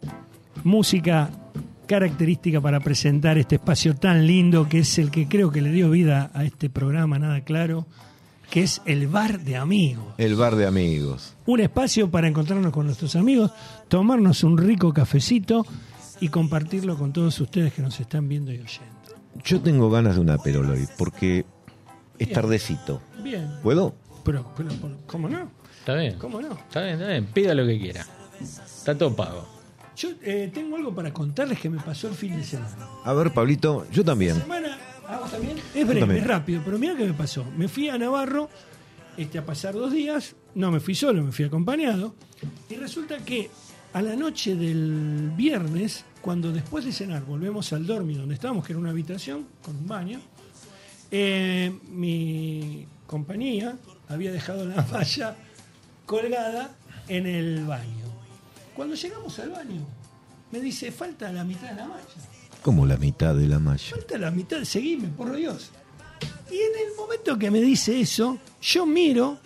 música característica para presentar este espacio tan lindo que es el que creo que le dio vida a este programa, nada claro, que es el bar de amigos. El bar de amigos. Un espacio para encontrarnos con nuestros amigos, tomarnos un rico cafecito y compartirlo con todos ustedes que nos están viendo y oyendo. Yo tengo ganas de una perola hoy, porque es tardecito. Bien, ¿Puedo? pero, pero, pero, ¿cómo no? ¿Está bien? ¿Cómo no? Está bien, está bien. Pida lo que quiera. Está todo pago. Yo eh, tengo algo para contarles que me pasó el fin de semana. A ver, Pablito, yo también. semana, ¿a vos también? Es breve, también. es rápido, pero mira qué me pasó. Me fui a Navarro este, a pasar dos días, no me fui solo, me fui acompañado, y resulta que a la noche del viernes, cuando después de cenar volvemos al dormir donde estábamos, que era una habitación con un baño, eh, mi compañía había dejado la [LAUGHS] malla colgada en el baño. Cuando llegamos al baño, me dice, falta la mitad de la malla. Como la mitad de la malla. Falta la mitad, seguime, por Dios. Y en el momento que me dice eso, yo miro,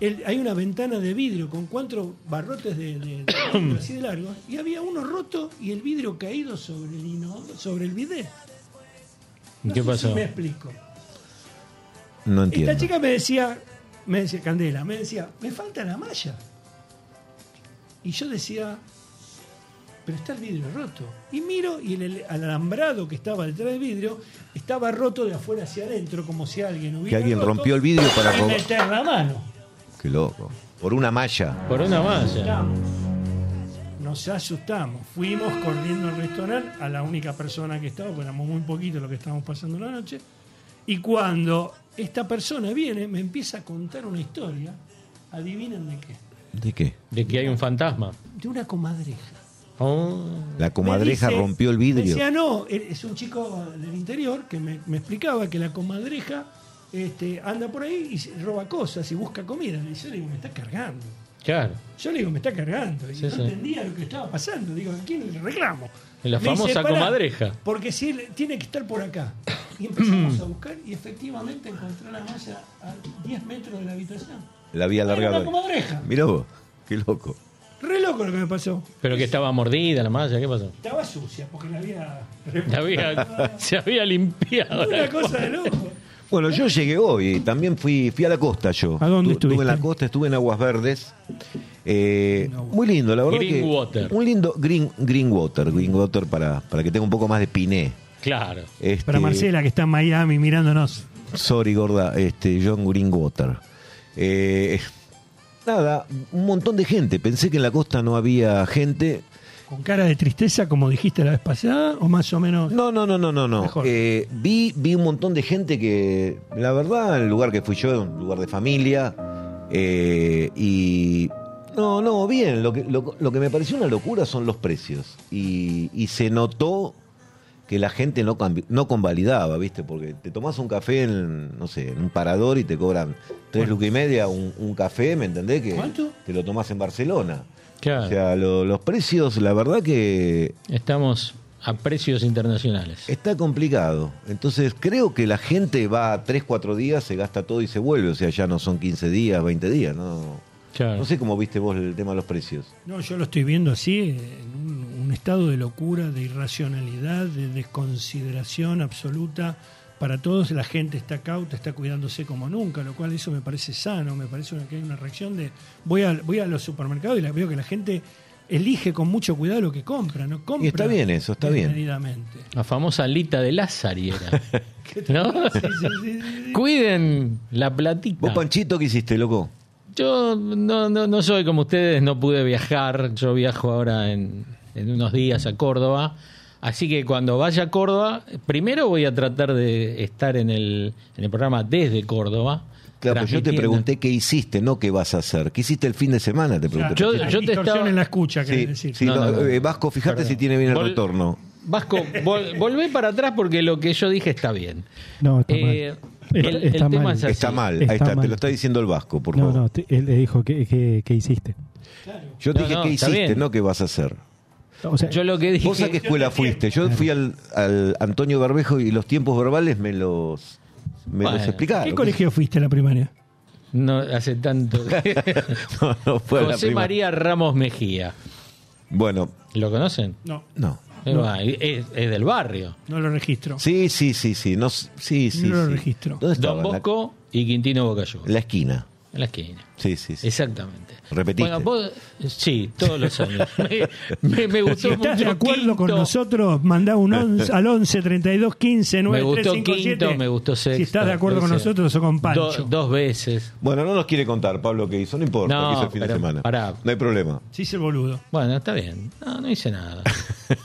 el- hay una ventana de vidrio con cuatro barrotes de, de- de [COUGHS] así de largo, y había uno roto y el vidrio caído sobre el, inodoro- sobre el bidet. No ¿Qué sé pasó? si me explico. No entiendo. Esta chica me decía, me decía, Candela, me decía, me falta la malla. Y yo decía, pero está el vidrio roto. Y miro y el, alambrado que estaba detrás del vidrio estaba roto de afuera hacia adentro, como si alguien hubiera. Que alguien roto rompió el vidrio para robar. meter la mano. Qué loco. Por una malla. Por una malla. Asustamos. Nos asustamos. Fuimos corriendo al restaurante a la única persona que estaba, porque éramos muy poquitos los que estábamos pasando la noche. Y cuando esta persona viene, me empieza a contar una historia. Adivinen de qué. ¿De qué? De que hay un fantasma. De una comadreja. Oh. La comadreja dice- rompió el vidrio. Decía, no, es un chico del interior que me, me explicaba que la comadreja este, anda por ahí y roba cosas y busca comida. Y yo le digo, me está cargando. Claro. Yo le digo, me está cargando. Y Sí, no sí. entendía lo que estaba pasando. Digo, ¿a quién le reclamo? La Me famosa "Pará, comadreja. Porque si él tiene que estar por acá. Y empezamos a [CLEARS THROAT] buscar y efectivamente encontré la malla a 10 metros de la habitación. La había Era alargado. una comadreja. Mirá vos, qué loco. Re loco lo que me pasó. Pero que estaba mordida la malla, ¿qué pasó? Estaba sucia porque la había... Se había, [LAUGHS] se había limpiado. Una la cosa de loco. Bueno, yo llegué hoy, también fui, fui a la costa yo. ¿A dónde Tu- Estuve en estuviste? la costa, estuve en Aguas Verdes. Eh, muy lindo, la verdad Green que water. un lindo green green water, green water para, para que tenga un poco más de piné. Claro. Este, Para Marcela, que está en Miami mirándonos. Sorry, gorda, este, John Greenwater. Eh, nada, un montón de gente. Pensé que en la costa no había gente. Con cara de tristeza, como dijiste la vez pasada, o más o menos. No, no, no, no, no, no. Eh, vi, vi un montón de gente que, la verdad, el lugar que fui yo, un lugar de familia. eh, y. No, no, bien. Lo que, lo, lo que me pareció una locura son los precios. Y, y se notó que la gente no, no convalidaba, ¿viste? Porque te tomás un café en, no sé, en un parador y te cobran tres lucas y media un, un café, ¿me entendés? Que ¿Cuánto? Te lo tomás en Barcelona. Claro. O sea, lo- los precios, la verdad que Estamos a precios internacionales. Está complicado. Entonces creo que la gente va 3, 4 días, se gasta todo y se vuelve. O sea, ya no son 15 días, 20 días. No, Claro. no sé cómo viste vos el tema de los precios. No, yo lo estoy viendo así, en un estado de locura, de irracionalidad, de desconsideración absoluta para todos. La gente está cauta, está cuidándose como nunca, lo cual eso me parece sano, me parece una- que hay una reacción de... Voy a, voy a los supermercados y la, veo que la gente elige con mucho cuidado lo que compra, ¿no? Compra Y está bien eso, está bien. La famosa alita de Lázari era. [LAUGHS] ¿No? [LAUGHS] Sí, sí, sí, sí. Cuiden la platita. ¿Vos, Panchito, qué hiciste, loco? Yo no, no, no soy como ustedes, no pude viajar. Yo viajo ahora en, en unos días a Córdoba. Así que cuando vaya a Córdoba, primero voy a tratar de estar en el, en el programa desde Córdoba. Claro, pero yo te pregunté qué hiciste, no qué vas a hacer. ¿Qué hiciste el fin de semana? Te pregunté. Yo- yo te estaba- en la escucha, Sí, querés decir. sí, No, no, no, no. eh, Vasco, fíjate Perdón. si tiene bien el Vol- retorno. Vasco, vol- volvé para atrás porque lo que yo dije está bien. No, está Eh, mal. el, Está- el está tema mal. es así. Está mal, Está ahí está, te mal. lo está diciendo el Vasco, por No, favor. no, te- él le dijo que, que, que hiciste. Yo te No, dije no, qué hiciste, bien. no qué vas a hacer. O sea, Yo lo que dije. ¿Vos a qué escuela fuiste? Yo fui al, al Antonio Berbejo y los tiempos verbales me los, me Bueno, los explicaron. ¿Qué colegio fuiste a la primaria? No hace tanto. [LAUGHS] No, no fue José. María Ramos Mejía. Bueno, ¿Lo conocen? No, no. Eh, va, Es, es del barrio. no lo registro. Sí, sí, sí, sí. No, sí, sí, No lo sí. registro. ¿Dónde? Don En la- Bosco y Quintino Bocayú. En la esquina. En la esquina. Sí, sí, sí. Exactamente. ¿Repetiste? Bueno, vos- sí, todos los años. [LAUGHS] Me, me- me gustó Si estás de mucho acuerdo con nosotros, mandá un [LAUGHS] 11 al 11 32 15 9 Me gustó 3, 5, quinto, 7. me gustó sexto. Si estás de acuerdo con hice nosotros o con do- Pancho. dos veces. Bueno, no nos quiere contar, Pablo, qué hizo. No importa, No, qué hizo el fin de semana. pará. No hay problema. Sí, es el boludo. Bueno, está bien. No, no hice nada.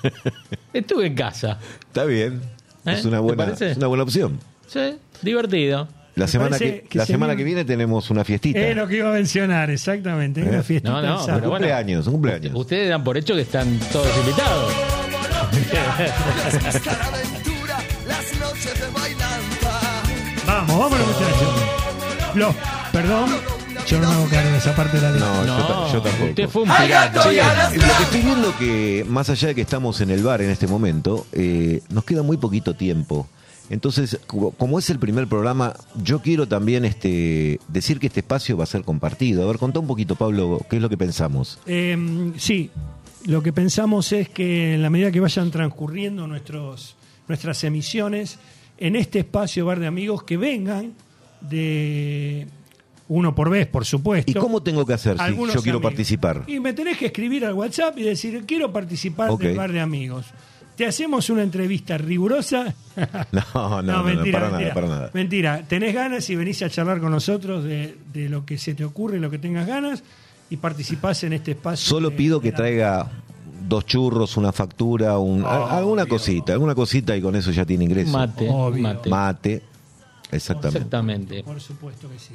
[LAUGHS] Estuve en casa. Está bien. ¿Eh? Es, una ¿Te buena, es una buena opción. Sí, divertido. La semana que, que la se semana viene- que viene tenemos una fiestita. Es lo que iba a mencionar, exactamente. ¿Eh? Una fiestita No, no, pero un bueno. cumpleaños, un cumpleaños. Ustedes dan por hecho que están todos invitados. Aventura, las noches de bailanta. Vamos, vámonos, muchachos. Los, perdón, yo no me hago cargo de esa parte de la lista. No, yo, No, ta- yo tampoco. usted fue un pirata. Che, lo que estoy viendo que, más allá de que estamos en el bar en este momento, eh, nos queda muy poquito tiempo. Entonces, como es el primer programa, yo quiero también este, decir que este espacio va a ser compartido. A ver, contá un poquito, Pablo, qué es lo que pensamos. Eh, sí, lo que pensamos es que en la medida que vayan transcurriendo nuestros, nuestras emisiones, en este espacio Bar de Amigos, que vengan de uno por vez, por supuesto. ¿Y cómo tengo que hacer si Algunos yo quiero amigos. participar? Y me tenés que escribir al WhatsApp y decir, quiero participar del bar de amigos. Te hacemos una entrevista rigurosa. [LAUGHS] No, no, no, no, mentira, para mentira. nada, para nada. Mentira, tenés ganas y venís a charlar con nosotros de, de lo que se te ocurre, lo que tengas ganas y participás en este espacio. Solo de- pido de que la- traiga dos churros, una factura, un, a- alguna cosita, alguna cosita y con eso ya tiene ingreso. Mate, Obvio. mate. Mate, exactamente. Exactamente. Por supuesto que sí.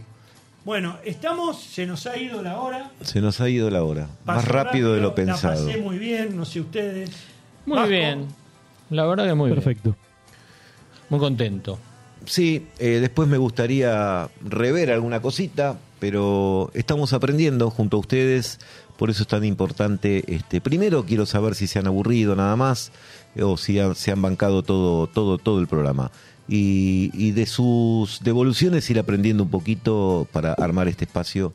Bueno, estamos, se nos ha ido la hora. Se nos ha ido la hora, más rápido de lo La pensado. pasé muy bien, no sé ustedes. Muy Vasco, bien. La verdad que muy Perfecto. bien. Muy contento. Sí, eh, después me gustaría rever alguna cosita, pero estamos aprendiendo junto a ustedes, por eso es tan importante. Este, primero quiero saber si se han aburrido nada más eh, o si han- se han bancado todo, todo, todo el programa. Y, y de sus devoluciones ir aprendiendo un poquito para armar este espacio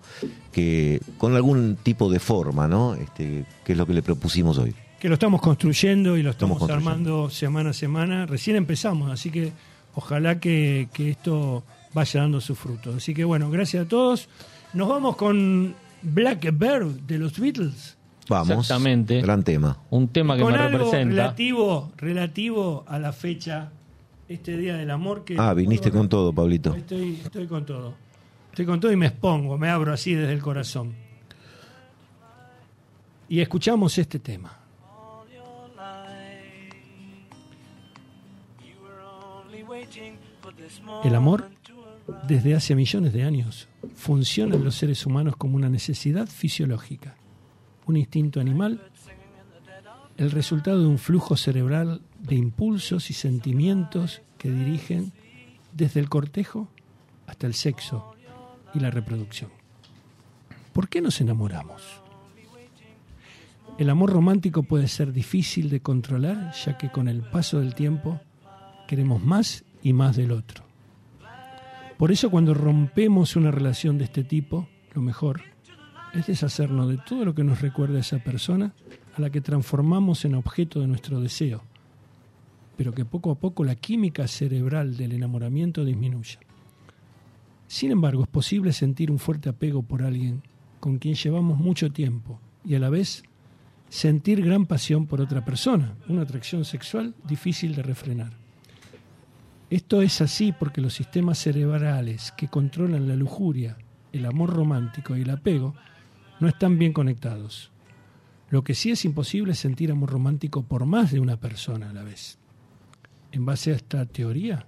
que con algún tipo de forma, ¿no? Este, que es lo que le propusimos hoy. Que lo estamos construyendo y lo estamos, armando semana a semana. Recién empezamos, así que ojalá que, que esto vaya dando sus frutos. Así que bueno, gracias a todos. Nos vamos con Blackbird de los Beatles. Vamos. Exactamente. Gran tema. Un tema que con me algo representa. relativo, relativo a la fecha, este Día del Amor. que Ah, viniste con todo, Pablito. Estoy, estoy con todo. Estoy con todo y me expongo, me abro así desde el corazón. Y escuchamos este tema. El amor, desde hace millones de años, funciona en los seres humanos como una necesidad fisiológica, un instinto animal, el resultado de un flujo cerebral de impulsos y sentimientos que dirigen desde el cortejo hasta el sexo y la reproducción. ¿Por qué nos enamoramos? El amor romántico puede ser difícil de controlar, ya que con el paso del tiempo queremos más y más del otro. Por eso cuando rompemos una relación de este tipo, lo mejor es deshacernos de todo lo que nos recuerda a esa persona a la que transformamos en objeto de nuestro deseo, pero que poco a poco la química cerebral del enamoramiento disminuya. Sin embargo, es posible sentir un fuerte apego por alguien con quien llevamos mucho tiempo y a la vez sentir gran pasión por otra persona, una atracción sexual difícil de refrenar. Esto es así porque los sistemas cerebrales que controlan la lujuria, el amor romántico y el apego no están bien conectados. Lo que sí es imposible es sentir amor romántico por más de una persona a la vez. En base a esta teoría,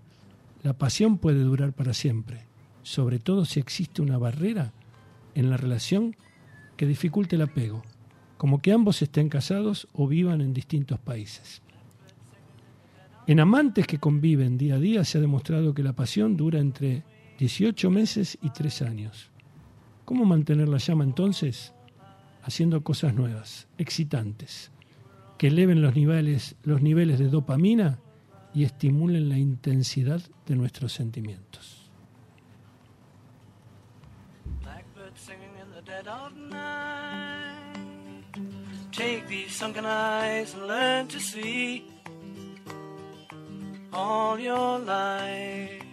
la pasión puede durar para siempre, sobre todo si existe una barrera en la relación que dificulte el apego, como que ambos estén casados o vivan en distintos países. En amantes que conviven día a día se ha demostrado que la pasión dura entre 18 meses y 3 años. ¿Cómo mantener la llama entonces? Haciendo cosas nuevas, excitantes, que eleven los niveles, los niveles de dopamina y estimulen la intensidad de nuestros sentimientos. Take these sunken eyes and learn to see all your life.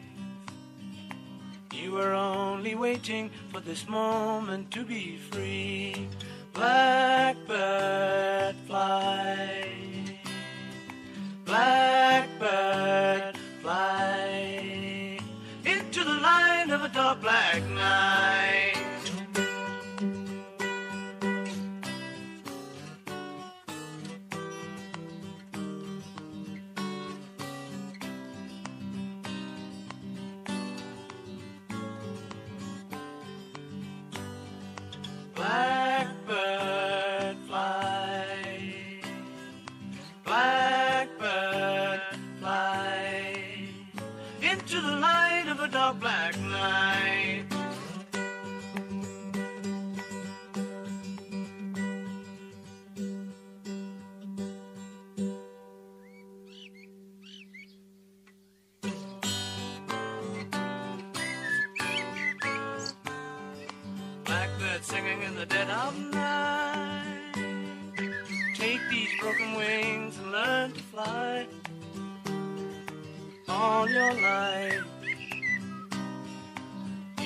You were only waiting for this moment to be free. Blackbird fly. Blackbird fly into the light of a dark black night.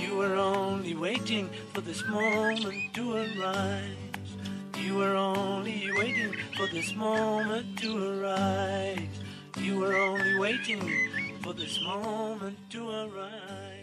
You were only waiting for this moment to arise. You were only waiting for this moment to arise. You were only waiting for this moment to arise.